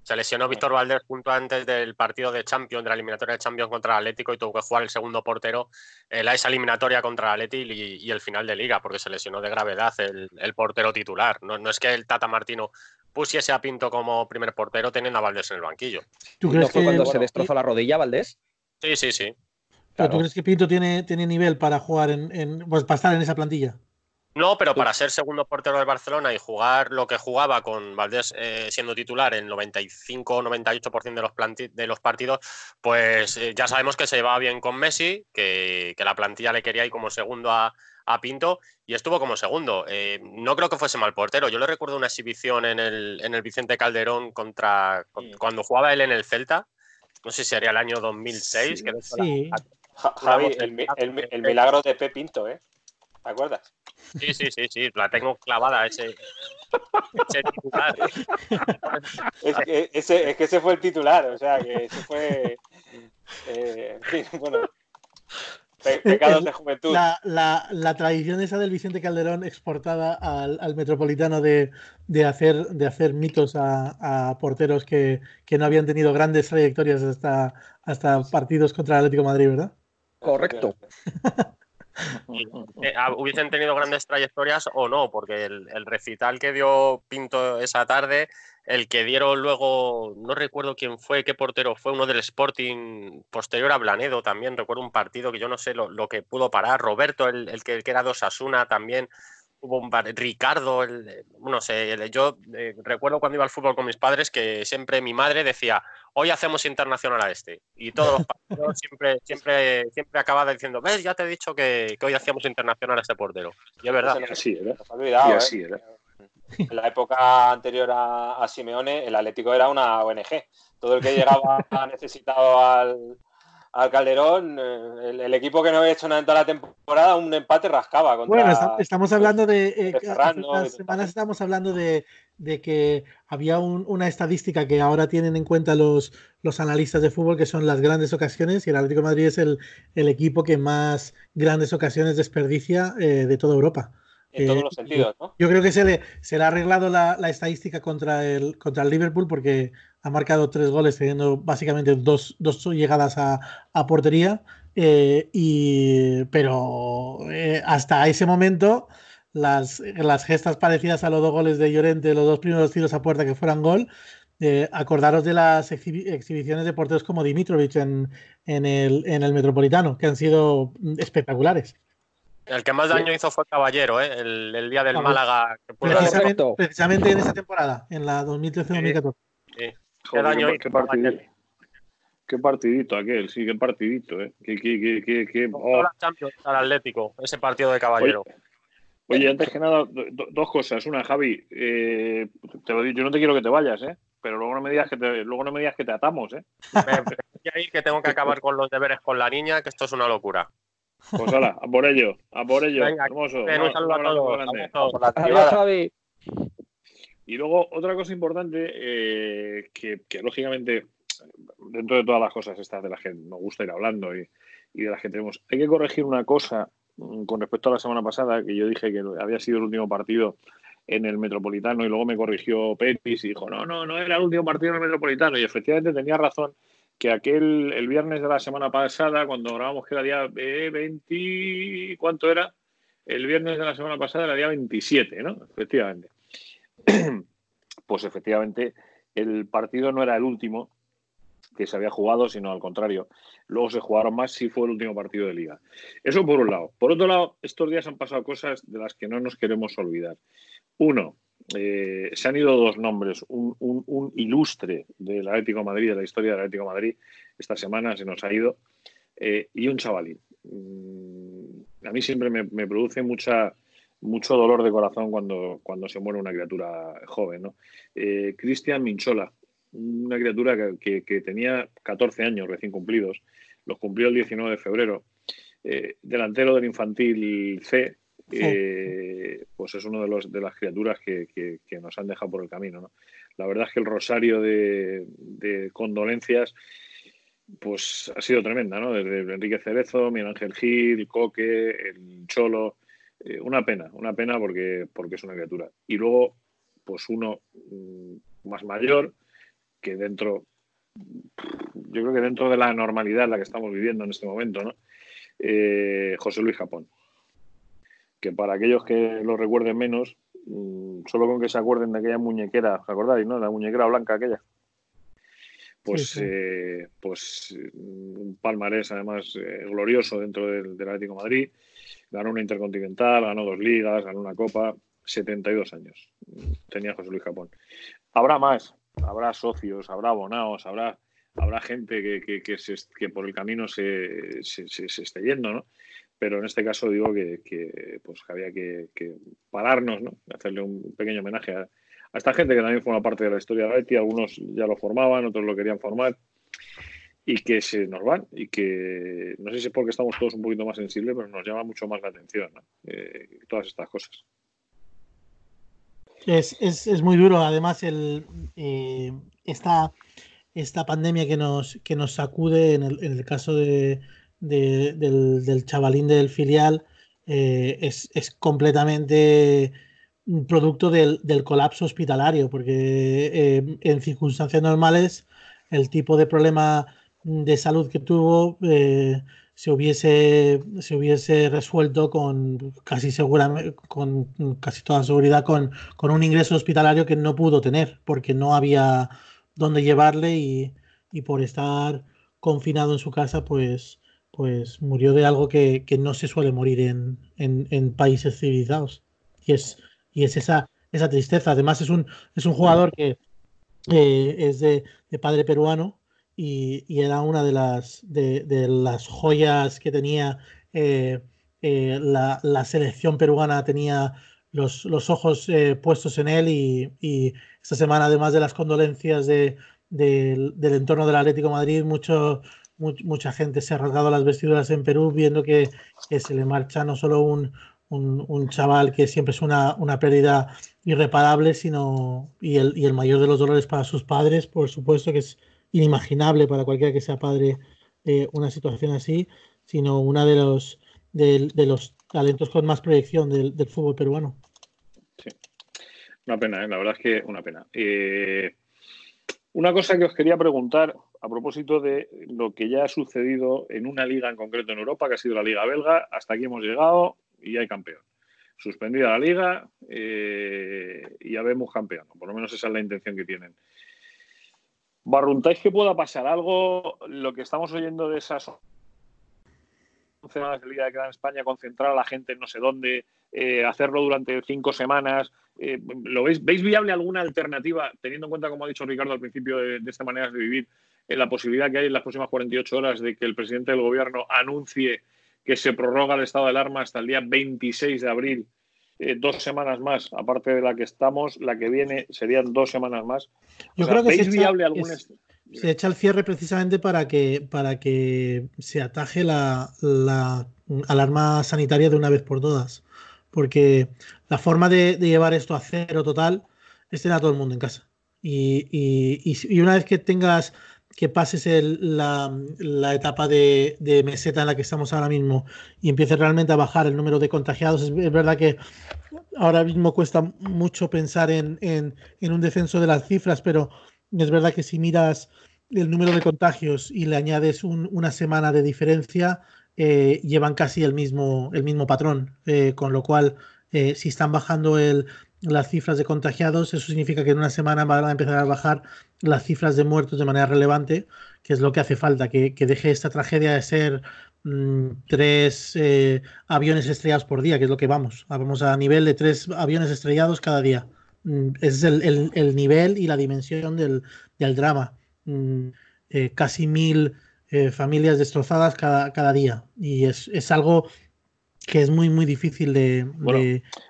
Se lesionó Víctor Valdés junto antes del partido de Champions, de la eliminatoria de Champions contra el Atlético y tuvo que jugar el segundo portero en la esa eliminatoria contra el Atlético y, el final de liga, porque se lesionó de gravedad el, portero titular. No, no, es que el Tata Martino pusiese a Pinto como primer portero teniendo a Valdés en el banquillo. ¿Tú crees que cuando se destrozó la rodilla Valdés? Sí, sí, sí. ¿Tú crees que Pinto tiene, tiene nivel para jugar en, pues, para estar en esa plantilla? No, pero para ser segundo portero del Barcelona y jugar lo que jugaba con Valdés eh, siendo titular en 95 o 98% de los, de los partidos, pues eh, ya sabemos que se llevaba bien con Messi, que, la plantilla le quería ir como segundo a, Pinto y estuvo como segundo. Eh, no creo que fuese mal portero. Yo le recuerdo una exhibición en el, en el Vicente Calderón contra cuando jugaba él en el Celta. No sé si sería el año 2006. Sí, Javi, el, milagro de P. Pinto, ¿eh? ¿Te acuerdas? Sí, sí, sí, sí, la tengo clavada ese, titular. Es que ese, es que ese fue el titular, o sea, que ese fue. Eh, bueno. Pecados de juventud. La, la, la, tradición esa del Vicente Calderón exportada al, al metropolitano de, de, hacer, de hacer mitos a, a porteros que, que, no habían tenido grandes trayectorias hasta, hasta partidos contra el Atlético de Madrid, ¿verdad? Correcto. Eh, ah, hubiesen tenido grandes trayectorias o no, porque el, recital que dio Pinto esa tarde, el que dieron luego, no recuerdo quién fue, qué portero fue, uno del Sporting posterior a Blanedo también, recuerdo un partido que yo no sé lo, que pudo parar, Roberto, el, que, que, era de Osasuna también, hubo un Ricardo, el, no sé, yo eh, recuerdo cuando iba al fútbol con mis padres que siempre mi madre decía, hoy hacemos internacional a este. Y todos los partidos siempre, siempre, siempre acababa diciendo, ves, ya te he dicho que, hoy hacíamos internacional a este portero. Y es verdad. Así era. así era. En la época anterior a, a Simeone, el Atlético era una ONG. Todo el que llegaba necesitado al, al Calderón, eh, el, equipo que no había hecho nada en toda la temporada, un empate rascaba. bueno, estamos hablando de. Eh, hace semanas estamos hablando de, que había una estadística que ahora tienen en cuenta los, los analistas de fútbol, que son las grandes ocasiones, y el Atlético de Madrid es el, equipo que más grandes ocasiones desperdicia eh, de toda Europa. En todos los sentidos, ¿no? Yo creo que se le, se le ha arreglado la, la, estadística contra el, contra el Liverpool porque ha marcado tres goles teniendo básicamente dos, dos llegadas a, a portería. Eh, y, pero eh, hasta ese momento las, las, gestas parecidas a los dos goles de Llorente, los dos primeros tiros a puerta que fueran gol, eh, acordaros de las exhibiciones de porteros como Dimitrovich en, en, el, en el Metropolitano, que han sido espectaculares. El que más daño hizo fue Caballero, ¿eh? el, el, día del Málaga. precisamente, precisamente, en esa temporada, en la 2013-2014. Sí. ¿Qué, daño qué, partidito, qué, partidito aquel, sí, qué partidito, ¿eh? Qué, qué, qué, qué, oh. Champions al Atlético, ese partido de Caballero. Oye, antes que nada, dos cosas. Una, Javi, eh, te lo digo, yo no te quiero que te vayas, ¿eh? Pero luego no me digas que te, luego no me digas que te atamos, ¿eh? Me, voy a ir que tengo que acabar con los deberes con la niña, que esto es una locura. Pues hala, a por ello, a por ello. Venga, hermoso. un saludo a todos. Adiós, Javi. Y luego, otra cosa importante, eh, que, lógicamente, dentro de todas las cosas estas de las que nos gusta ir hablando y, de las que tenemos, hay que corregir una cosa mm, con respecto a la semana pasada, que yo dije que había sido el último partido en el Metropolitano y luego me corrigió Petis y dijo, no, no, no era el último partido en el Metropolitano. Y efectivamente tenía razón que aquel, el viernes de la semana pasada, cuando grabamos que era día 20, eh, ¿cuánto era? El viernes de la semana pasada era día 27, ¿no? Efectivamente. pues efectivamente el partido no era el último que se había jugado, sino al contrario. Luego se jugaron más si fue el último partido de liga. Eso por un lado. Por otro lado, estos días han pasado cosas de las que no nos queremos olvidar. Uno, eh, se han ido dos nombres. Un, ilustre del Atlético de Madrid, de la historia del Atlético Madrid, esta semana se nos ha ido, eh, y un chavalín. Mm, a mí siempre me produce mucha, mucho dolor de corazón cuando, cuando se muere una criatura joven. ¿no? Eh, Cristian Minchola, una criatura que, tenía 14 años recién cumplidos, los cumplió el 19 de febrero, delantero del infantil C, eh, pues es uno de, los, de las criaturas que, nos han dejado por el camino. ¿no? La verdad es que el rosario de, de condolencias pues ha sido tremenda, ¿no? Desde Enrique Cerezo, Miguel Ángel Gil, Coque, el Cholo, eh, una pena, una pena porque, porque es una criatura. Y luego, pues uno mm, más mayor, que dentro, yo creo que dentro de la normalidad la que estamos viviendo en este momento, ¿no? Eh, José Luis Japón. Que para aquellos que lo recuerden menos, mm, solo con que se acuerden de aquella muñequera, ¿os acordáis, no? La muñequera blanca aquella. Pues, eh, pues mm, un palmarés además glorioso dentro del, del Atlético Madrid ganó una Intercontinental, ganó dos ligas, ganó una Copa, 72 años tenía José Luis Japón. Habrá más, habrá socios, habrá abonados, habrá, habrá gente que, que, por el camino se, se, se, esté yendo, ¿no? Pero en este caso digo que, pues había que, pararnos, ¿no? Hacerle un pequeño homenaje a, esta gente que también forma parte de la historia de Betty. Algunos ya lo formaban, otros lo querían formar y que se nos van y que no sé si es porque estamos todos un poquito más sensibles, pero nos llama mucho más la atención eh, todas estas cosas. Es, es, es, muy duro, además, el, eh, esta, esta pandemia que nos, que nos sacude en el, en el caso de, del, chavalín del filial eh, es, es, completamente producto del, colapso hospitalario, porque en circunstancias normales el tipo de problema de salud que tuvo eh, se, hubiese, se hubiese resuelto con casi seguramente, con casi toda seguridad con, con, un ingreso hospitalario que no pudo tener porque no había dónde llevarle y, y por estar confinado en su casa pues, pues murió de algo que, que no se suele morir en, en, países civilizados. y es, y es esa, esa tristeza. Además, es un, es un jugador que eh, es de, padre peruano y, era una de las, de, las joyas que tenía eh, eh, la, selección peruana, tenía los, los ojos puestos en él y, esta semana, además de las condolencias de, del entorno del Atlético Madrid, mucho, mucha gente se ha rasgado las vestiduras en Perú viendo que, se le marcha no solo un, un, un, chaval que siempre es una, una pérdida irreparable, sino y el, y el, mayor de los dolores para sus padres, por supuesto que es inimaginable para cualquiera que sea padre eh, una situación así, sino una de los de, de los talentos con más proyección del, del, fútbol peruano. Sí, una pena, ¿eh? la verdad es que una pena. Eh, una cosa que os quería preguntar a propósito de lo que ya ha sucedido en una liga en concreto en Europa, que ha sido la Liga Belga, hasta aquí hemos llegado y hay campeón. Suspendida la liga eh, y ya vemos campeón. Por lo menos esa es la intención que tienen. ¿Barruntáis que pueda pasar algo? Lo que estamos oyendo de esas semanas de liga queda en España, concentrar a la gente en no sé dónde, eh, hacerlo durante cinco semanas. Eh, ¿lo veis, ¿Veis viable alguna alternativa, teniendo en cuenta, como ha dicho Ricardo al principio, de, esta manera de vivir, en la posibilidad que hay en las próximas 48 horas de que el presidente del gobierno anuncie que se prorroga el estado de alarma hasta el día 26 de abril, eh, dos semanas más, aparte de la que estamos, la que viene serían dos semanas más. Yo creo que se viable algún se echa el cierre precisamente para que, para que se ataje la, alarma sanitaria de una vez por todas. Porque la forma de, llevar esto a cero total es tener a todo el mundo en casa. y, y una vez que tengas que pases la, etapa de, meseta en la que estamos ahora mismo y empieces realmente a bajar el número de contagiados, es, verdad que ahora mismo cuesta mucho pensar en, un descenso de las cifras, pero es verdad que si miras el número de contagios y le añades una semana de diferencia, eh, llevan casi el mismo, el mismo patrón, eh, con lo cual eh, si están bajando el, las cifras de contagiados, eso significa que en una semana van a empezar a bajar las cifras de muertos de manera relevante, que es lo que hace falta, que, deje esta tragedia de ser mm, tres eh, aviones estrellados por día, que es lo que vamos. Vamos a nivel de tres aviones estrellados cada día. Mm, es el, nivel y la dimensión del, drama. Mm, eh, casi mil eh, familias destrozadas cada, cada día. Y es, es algo que es muy, muy difícil de,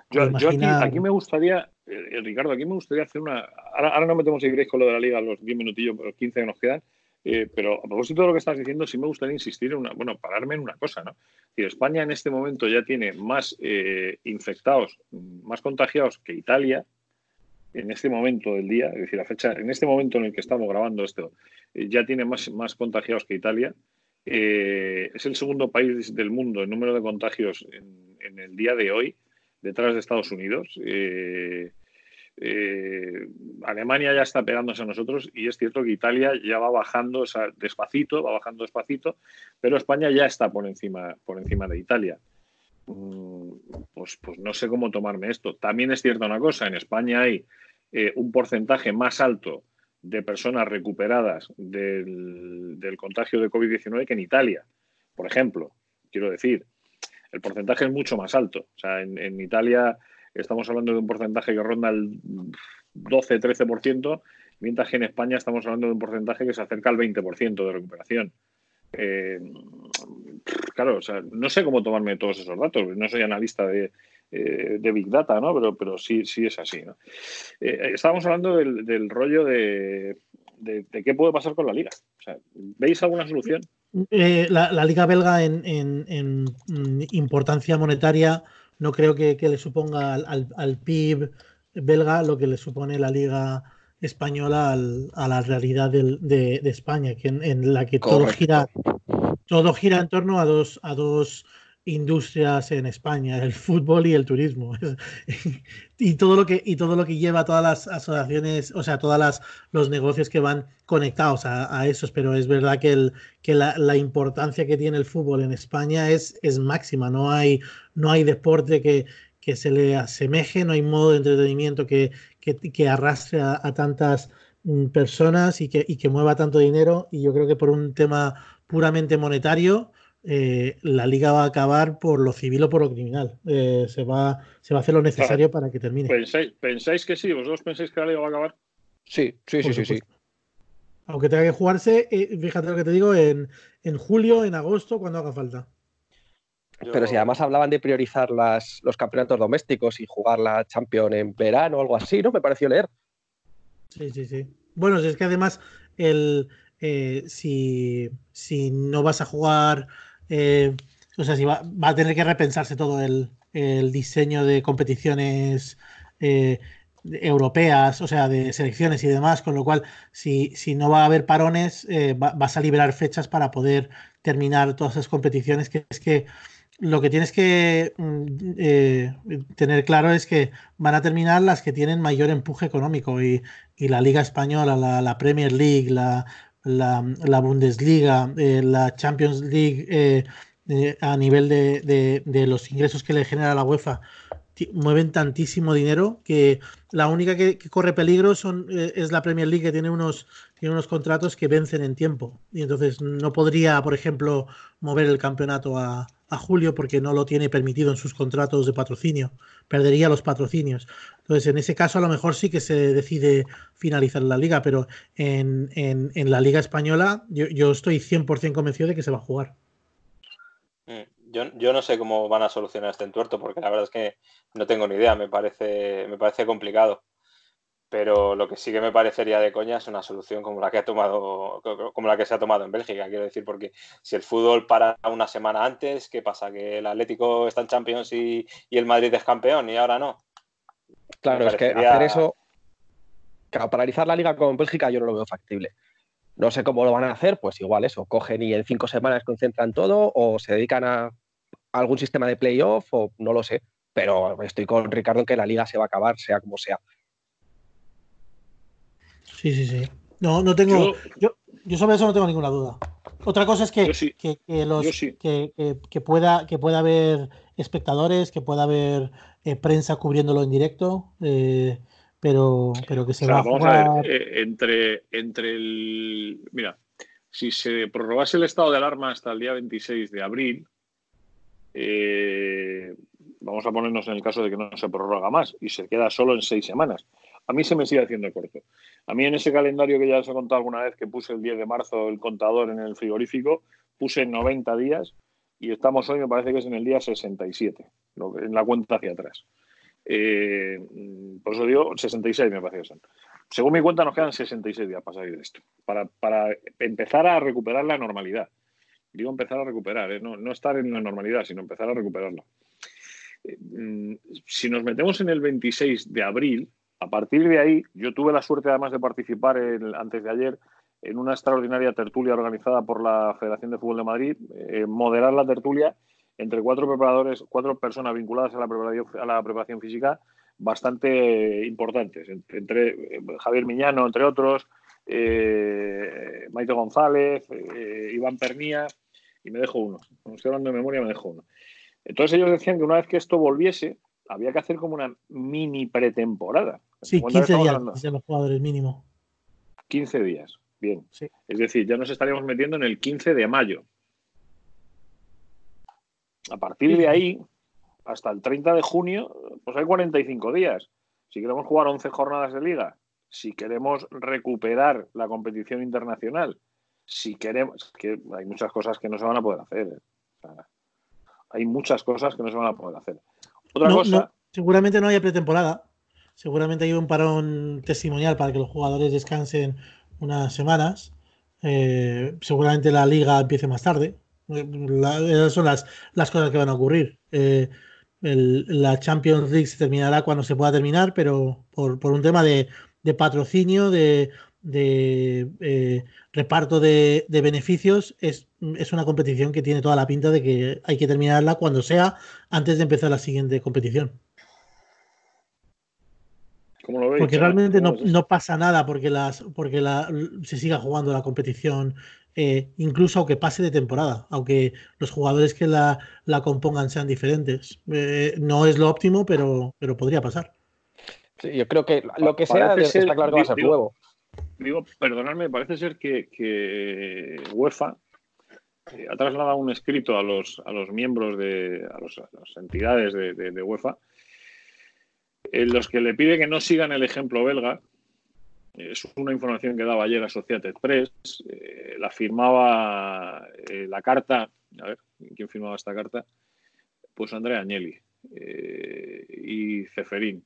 yo, aquí, me gustaría, eh, Ricardo, aquí me gustaría hacer una. Ahora, no metemos el con lo de la liga, los 10 minutillos, los 15 que nos quedan. Pero a propósito de lo que estás diciendo, sí me gustaría insistir en una, bueno, pararme en una cosa, ¿no? España en este momento ya tiene más infectados, más contagiados que Italia en este momento del día, es decir, la fecha, en este momento en el que estamos grabando esto, ya tiene más, más contagiados que Italia. es el segundo país del mundo en número de contagios en el día de hoy detrás de Estados Unidos. Eh, eh, Alemania ya está pegándose a nosotros y es cierto que Italia ya va bajando despacito, va bajando despacito, pero España ya está por encima, por encima de Italia. Mm, pues, pues no sé cómo tomarme esto. También es cierta una cosa, en España hay eh, un porcentaje más alto de personas recuperadas del, contagio de COVID-19 que en Italia, por ejemplo. Quiero decir, el porcentaje es mucho más alto. O sea, en, Italia estamos hablando de un porcentaje que ronda el 12-13%, mientras que en España estamos hablando de un porcentaje que se acerca al 20% de recuperación. Eh, claro, no sé cómo tomarme todos esos datos, no soy analista de, eh, Big Data, ¿no? Pero, pero sí, sí es así, ¿no? Eh, estábamos hablando del, rollo de, de, qué puede pasar con la liga. O sea, ¿Veis alguna solución? Eh, la, liga belga en, importancia monetaria no creo que, le suponga al, PIB belga lo que le supone la liga española a la realidad de, España, que en, la que todo gira, todo gira en torno a dos, a dos industrias en España, el fútbol y el turismo. y todo lo que y todo lo que lleva todas las asociaciones, o sea, todos los negocios que van conectados a, esos, pero es verdad que, el, que la, importancia que tiene el fútbol en España es, es máxima, no hay, no hay deporte que, que se le asemeje, no hay modo de entretenimiento que, que, arrastre a, tantas mm, personas y que, y que mueva tanto dinero. Y yo creo que por un tema puramente monetario, eh, la liga va a acabar por lo civil o por lo criminal. Eh, se, va, se va a hacer lo necesario para que termine. ¿Pensáis, que sí? ¿Vosotros pensáis que la liga va a acabar? Sí, sí, sí, sí, sí. Aunque tenga que jugarse, eh, fíjate lo que te digo, en, julio, en agosto, cuando haga falta. Pero si además hablaban de priorizar las, los campeonatos domésticos y jugar la Champions en verano o algo así, ¿no? Me pareció leer. Sí, sí, sí. Bueno, es que además el, si, si, no vas a jugar eh, o sea, si va, a tener que repensarse todo el, diseño de competiciones eh, europeas, o sea, de selecciones y demás, con lo cual, si, no va a haber parones, eh, vas a liberar fechas para poder terminar todas esas competiciones, que es que lo que tienes que mm, tener claro es que van a terminar las que tienen mayor empuje económico y, la Liga Española, la, Premier League, la, la, Bundesliga, eh, la Champions League eh, eh, a nivel de, los ingresos que le genera la UEFA, mueven tantísimo dinero que la única que, corre peligro son, es la Premier League que tiene unos, tiene unos contratos que vencen en tiempo. Y entonces no podría, por ejemplo, mover el campeonato a, a julio porque no lo tiene permitido en sus contratos de patrocinio. Perdería los patrocinios. Entonces, en ese caso, a lo mejor sí que se decide finalizar la liga, pero en, la Liga Española yo, estoy 100% convencido de que se va a jugar. Mm, yo, yo, no sé cómo van a solucionar este entuerto, porque la verdad es que no tengo ni idea, me parece, me parece complicado pero lo que sí que me parecería de coña es una solución como la que ha tomado, como la que se ha tomado en Bélgica, quiero decir, porque si el fútbol para una semana antes, ¿qué pasa? ¿Que el Atlético está en Champions y, el Madrid es campeón y ahora no? Claro, es que hacer eso, paralizar la liga con Bélgica yo no lo veo factible. No sé cómo lo van a hacer, pues igual eso, cogen y en cinco semanas concentran todo o se dedican a algún sistema de playoff o no lo sé, pero estoy con Ricardo en que la liga se va a acabar, sea como sea. Sí, sí, sí. No, no tengo. Yo, yo, sobre eso no tengo ninguna duda. Otra cosa es que, que, los, que, pueda, que pueda haber espectadores, que pueda haber eh, prensa cubriéndolo en directo, eh, pero, pero que se va a jugar... Eh, entre, entre el. Mira, si se prorrogase el estado de alarma hasta el día 26 de abril, vamos a ponernos en el caso de que no se prorroga más y se queda solo en seis semanas. A mí se me sigue haciendo corto. A mí en ese calendario que ya os he contado alguna vez que puse el 10 de marzo el contador en el frigorífico, puse 90 días y estamos hoy, me parece que es en el día 67, en la cuenta hacia atrás. Eh, por eso digo 66 me parece que son. Según mi cuenta nos quedan 66 días para salir de esto, para, empezar a recuperar la normalidad. Digo empezar a recuperar, ¿eh? no, estar en la normalidad, sino empezar a recuperarla. Eh, mm, si nos metemos en el 26 de abril, a partir de ahí, yo tuve la suerte además de participar antes de ayer en una extraordinaria tertulia organizada por la Federación de Fútbol de Madrid, eh, moderar la tertulia entre cuatro preparadores, cuatro personas vinculadas a la preparación, a la preparación física bastante importantes, entre, eh, Javier Miñano, entre otros, eh, Maite González, Iván Pernía, y me dejo uno. Como estoy hablando de memoria, me dejo uno. Entonces ellos decían que una vez que esto volviese, había que hacer como una mini pretemporada. Sí, 15 días de los jugadores mínimo. 15 días, bien. Es decir, ya nos estaríamos metiendo en el 15 de mayo. A partir de ahí, hasta el 30 de junio, pues hay 45 días. Si queremos jugar 11 jornadas de liga, si queremos recuperar la competición internacional, si queremos, que hay muchas cosas que no se van a poder hacer. ¿eh? hay muchas cosas que no se van a poder hacer. Otra cosa. seguramente no haya pretemporada. Seguramente hay un parón testimonial para que los jugadores descansen unas semanas. Eh, seguramente la liga empiece más tarde. esas son las, las, cosas que van a ocurrir. Eh, la Champions League se terminará cuando se pueda terminar, pero por, un tema de, patrocinio, de, eh, reparto de, beneficios, es, es, una competición que tiene toda la pinta de que hay que terminarla cuando sea antes de empezar la siguiente competición porque realmente no, pasa nada porque, las, porque la, se siga jugando la competición, eh, incluso aunque pase de temporada, aunque los jugadores que la, compongan sean diferentes. Eh, no es lo óptimo, pero, pero podría pasar. yo creo que lo que sea está claro que va a ser nuevo. Digo, perdonadme, parece ser que, que UEFA ha trasladado un escrito a los, a los miembros de a, las entidades de, UEFA en los que le pide que no sigan el ejemplo belga. Es una información que daba ayer Associated Press. Eh, la firmaba eh, la carta. A ver, ¿quién firmaba esta carta? Pues Andrea Agnelli eh, y Ceferín.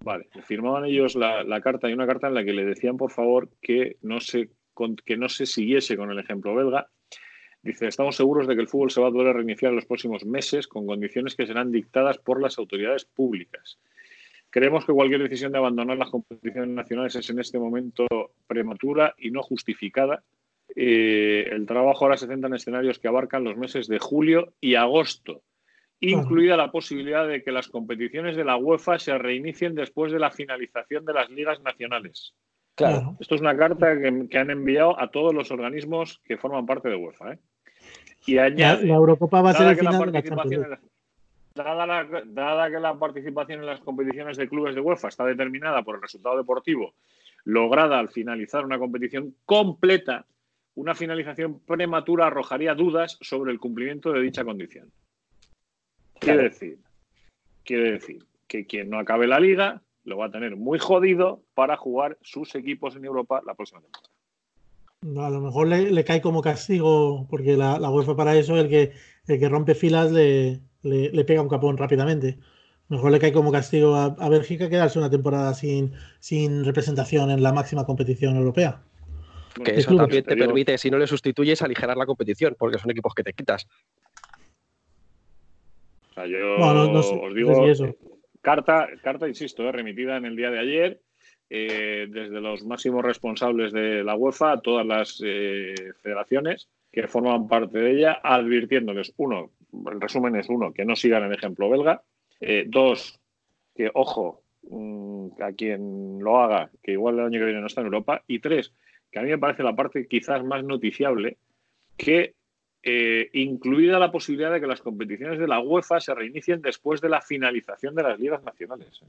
Vale, firmaban ellos la, la, carta y una carta en la que le decían, por favor, que no se, que no se siguiese con el ejemplo belga Dice, estamos seguros de que el fútbol se va a poder reiniciar en los próximos meses con condiciones que serán dictadas por las autoridades públicas. Creemos que cualquier decisión de abandonar las competiciones nacionales es en este momento prematura y no justificada. Eh, el trabajo ahora se centra en escenarios que abarcan los meses de julio y agosto, incluida la posibilidad de que las competiciones de la UEFA se reinicien después de la finalización de las ligas nacionales. Claro. Esto es una carta que, han enviado a todos los organismos que forman parte de UEFA. ¿eh? Y añade, la, Eurocopa va a ser el final de la dada, que la participación en las competiciones de clubes de UEFA está determinada por el resultado deportivo lograda al finalizar una competición completa, una finalización prematura arrojaría dudas sobre el cumplimiento de dicha condición. Quiere decir, quiere decir que quien no acabe la liga lo va a tener muy jodido para jugar sus equipos en Europa la próxima temporada. A lo mejor le, cae como castigo, porque la, la, UEFA para eso, el que, el que rompe filas le, le, pega un capón rápidamente. Mejor le cae como castigo a, a, Bélgica quedarse una temporada sin, sin representación en la máxima competición europea. Que eso también te permite, si no le sustituyes, aligerar la competición, porque son equipos que te quitas. O sea, yo os digo, carta, carta, insisto, eh, remitida en el día de ayer eh, desde los máximos responsables de la UEFA a todas las eh, federaciones que forman parte de ella, advirtiéndoles, uno, el resumen es uno, que no sigan el ejemplo belga, dos, que ojo mm, a quien lo haga, que igual el año que viene no está en Europa, y tres, que a mí me parece la parte quizás más noticiable, que incluida la posibilidad de que las competiciones de la UEFA se reinicien después de la finalización de las ligas nacionales.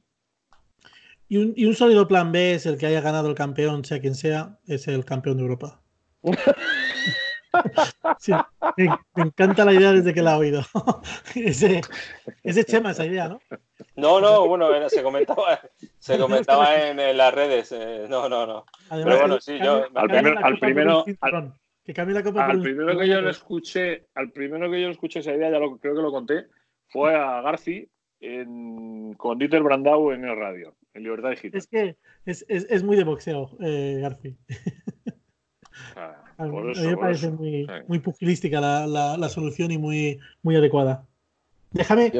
Y un, sólido plan B es el que haya ganado el campeón, sea quien sea, es el campeón de Europa. me, encanta la idea desde que la he oído. ese, ese Chema, esa idea, ¿no? No, no, bueno, se comentaba, se comentaba en, las redes. Eh, no, no, no. Pero bueno, sí, yo. Al, primero. Al, que cambie la copa al primero que yo lo escuché, al primero que yo escuché esa idea, ya lo, creo que lo conté, fue a Garci con Dieter Brandau en el radio. En Libertad Digital. Es que es, es, es muy de boxeo, eh, Garci. Ah, a, mí, me parece muy, muy pugilística la, la, la, solución y muy, muy adecuada. Déjame,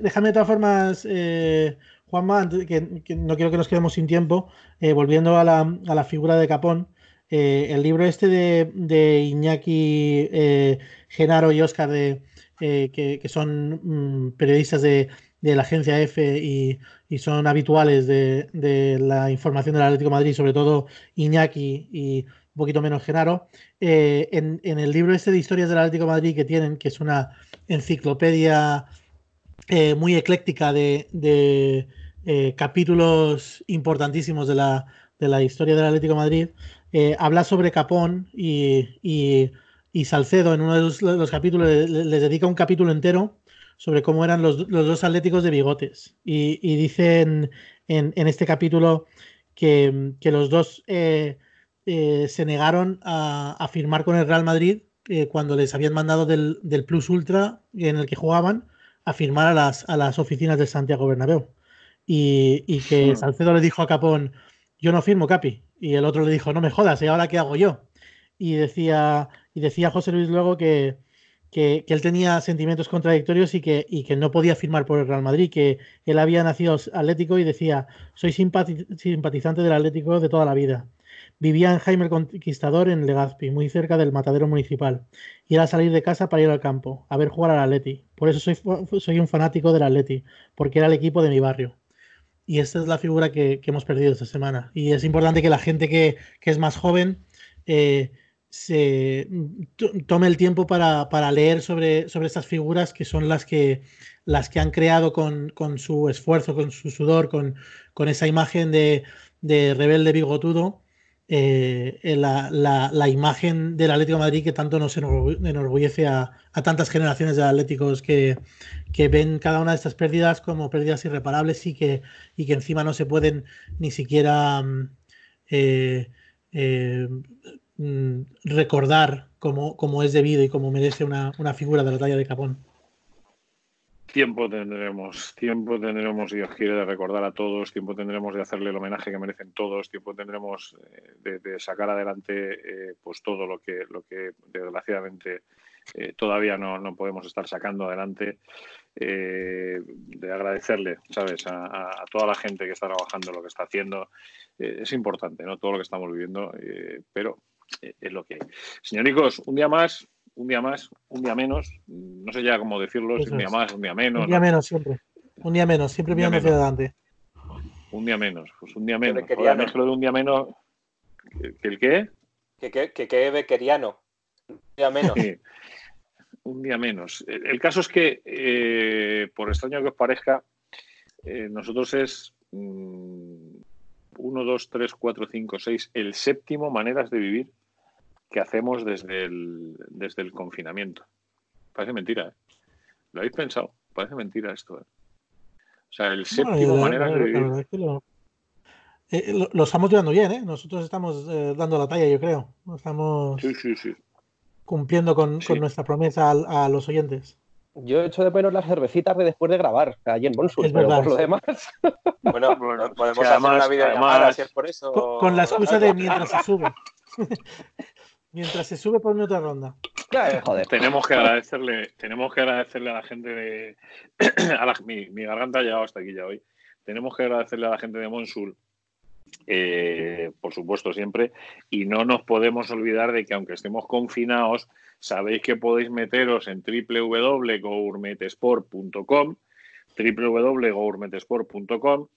déjame de todas formas, eh, Juanma, que, que, no quiero que nos quedemos sin tiempo, eh, volviendo a la, a la, figura de Capón. Eh, el libro este de, de Iñaki, eh, Genaro y Oscar, de, eh, que, que, son mm, periodistas de, de la agencia F y, son habituales de, la información del Atlético de Madrid, sobre todo Iñaki y poquito menos Genaro, eh, en, el libro este de historias del Atlético de Madrid que tienen, que es una enciclopedia eh, muy ecléctica de, eh, capítulos importantísimos de la, de la, historia del Atlético de Madrid, habla sobre Capón y, Salcedo en uno de los, capítulos, les dedica un capítulo entero sobre cómo eran los, dos atléticos de bigotes. Y, dicen en, este capítulo que, los dos eh, se negaron a, firmar con el Real Madrid eh, cuando les habían mandado del, Plus Ultra en el que jugaban a firmar a las, a las oficinas del Santiago Bernabéu. Y, que Salcedo le dijo a Capón, yo no firmo, Capi. Y el otro le dijo, no me jodas, ¿y ahora qué hago yo? Y decía, y decía José Luis luego que, que, él tenía sentimientos contradictorios y que, y que, no podía firmar por el Real Madrid, que él había nacido atlético y decía, soy simpatizante del Atlético de toda la vida. Vivía en Jaime el Conquistador en Legazpi, muy cerca del matadero municipal, y era salir de casa para ir al campo, a ver jugar al Atleti. Por eso soy, soy un fanático del Atleti, porque era el equipo de mi barrio. Y esta es la figura que, hemos perdido esta semana. Y es importante que la gente que, es más joven eh, se tome el tiempo para, leer sobre, sobre estas figuras que son las que, las que han creado con, su esfuerzo, con su sudor, con, esa imagen de, rebelde bigotudo, eh, la, la, imagen del Atlético Madrid que tanto nos enorgullece a, tantas generaciones de atléticos que, ven cada una de estas pérdidas como pérdidas irreparables y que, y que encima no se pueden ni siquiera mm, eh, eh, mm, recordar como, como, es debido y como merece una, una figura de la talla de Capón. Tiempo tendremos, tiempo tendremos, Dios quiere, de recordar a todos, tiempo tendremos de hacerle el homenaje que merecen todos, tiempo tendremos eh, de, sacar adelante eh, pues todo lo que, lo que desgraciadamente eh, todavía no, podemos estar sacando adelante, de agradecerle, ¿sabes?, a, toda la gente que está trabajando lo que está haciendo. es importante, ¿no?, todo lo que estamos viviendo, pero es lo que hay. Señoricos, un día más, un día más, un día menos, no sé ya cómo decirlo, un día más, un día menos. Un día menos siempre, un día menos, siempre mirando hacia adelante. Un día menos, pues un día menos. Joder, lo de un día menos. ¿Que, ¿El qué? Que que, que, que bequeriano. Un día menos. un día menos. El, caso es que, eh, por extraño que os parezca, eh, nosotros es 1, 2, 3, 4, 5, 6, el séptimo maneras de vivir que hacemos desde el, desde el confinamiento. Parece mentira, ¿eh? ¿Lo habéis pensado? Parece mentira esto, ¿eh? O sea, el séptimo manera de vivir. Eh, lo, estamos llevando bien, ¿eh? Nosotros estamos eh, dando la talla, yo creo. Estamos cumpliendo con, nuestra promesa a, los oyentes. Yo he hecho de menos las cervecitas de después de grabar, allí en Bonsul, pero por lo demás. Bueno, podemos hacer una videollamada si es por eso. Con, la excusa de mientras se sube. Mientras se sube por otra ronda. Tenemos que agradecerle, tenemos que agradecerle a la gente de. mi, garganta ha llegado hasta aquí ya hoy. Tenemos que agradecerle a la gente de Monsul, eh, por supuesto, siempre. Y no nos podemos olvidar de que, aunque estemos confinados, sabéis que podéis meteros en www.gourmetesport.com www.gourmetesport.com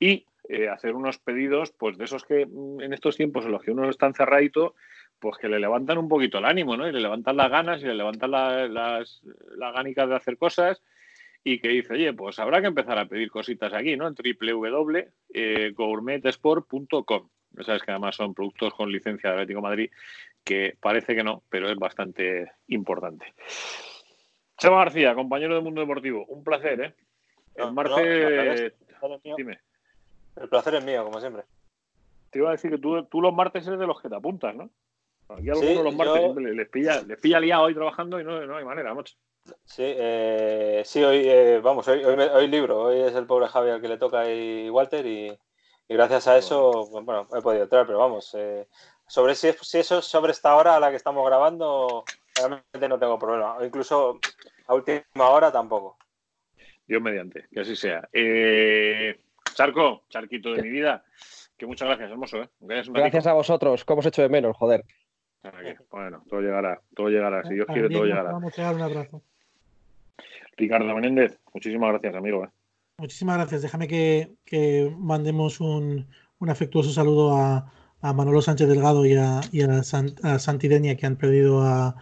y eh, hacer unos pedidos, pues de esos que mm, en estos tiempos en los que uno está encerradito, pues que le levantan un poquito el ánimo, ¿no? Y le levantan las ganas y le levantan las, las, gánicas de hacer cosas y que dice, oye, pues habrá que empezar a pedir cositas aquí, ¿no? En www.gourmetesport.com. Sabes que además son productos con licencia de Atlético Madrid, que parece que no, pero es bastante importante. Chema García, compañero del Mundo Deportivo, un placer, ¿eh? El martes... Dime. El placer es mío, como siempre. Te iba a decir que tú, tú los martes eres de los que te apuntas, ¿no? Aquí a algunos los martes les, pilla, les pilla liado hoy trabajando y no, no hay manera, mucho. Sí, eh, sí, hoy, eh, vamos, hoy, hoy, libro, hoy es el pobre Javier al que le toca y Walter y, gracias a eso, bueno, he podido entrar, pero vamos, eh, sobre si, si, eso es sobre esta hora a la que estamos grabando, realmente no tengo problema, o incluso a última hora tampoco. Dios mediante, que así sea. Eh, Charco, charquito de mi vida, que muchas gracias, hermoso. ¿eh? Gracias a vosotros, ¿cómo os hecho de menos, joder? Bueno, todo llegará, todo llegará. Si Dios quiere, todo llegará. Vamos a dar un abrazo. Ricardo Menéndez, muchísimas gracias, amigo. ¿eh? Muchísimas gracias. Déjame que, mandemos un, afectuoso saludo a, Manolo Sánchez Delgado y a, y a, Santidenia que han perdido a,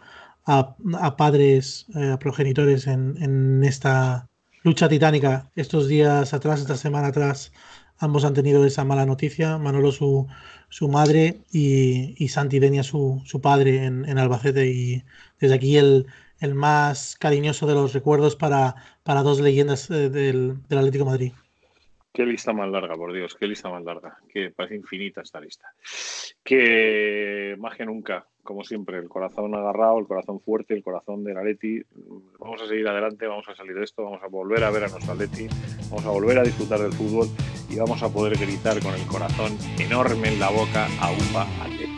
padres, eh, a progenitores en, esta lucha titánica. Estos días atrás, esta semana atrás, ambos han tenido esa mala noticia. Manolo su, su madre y, y Santi Denia su, su padre en, Albacete. Y desde aquí el, el, más cariñoso de los recuerdos para, para dos leyendas eh, del, del Atlético Madrid. Qué lista más larga, por Dios, qué lista más larga. Que parece infinita esta lista. Que más que nunca, como siempre, el corazón agarrado, el corazón fuerte, el corazón del Atleti. Vamos a seguir adelante, vamos a salir de esto, vamos a volver a ver a nuestro Atleti, vamos a volver a disfrutar del fútbol y vamos a poder gritar con el corazón enorme en la boca a UPA Atleti.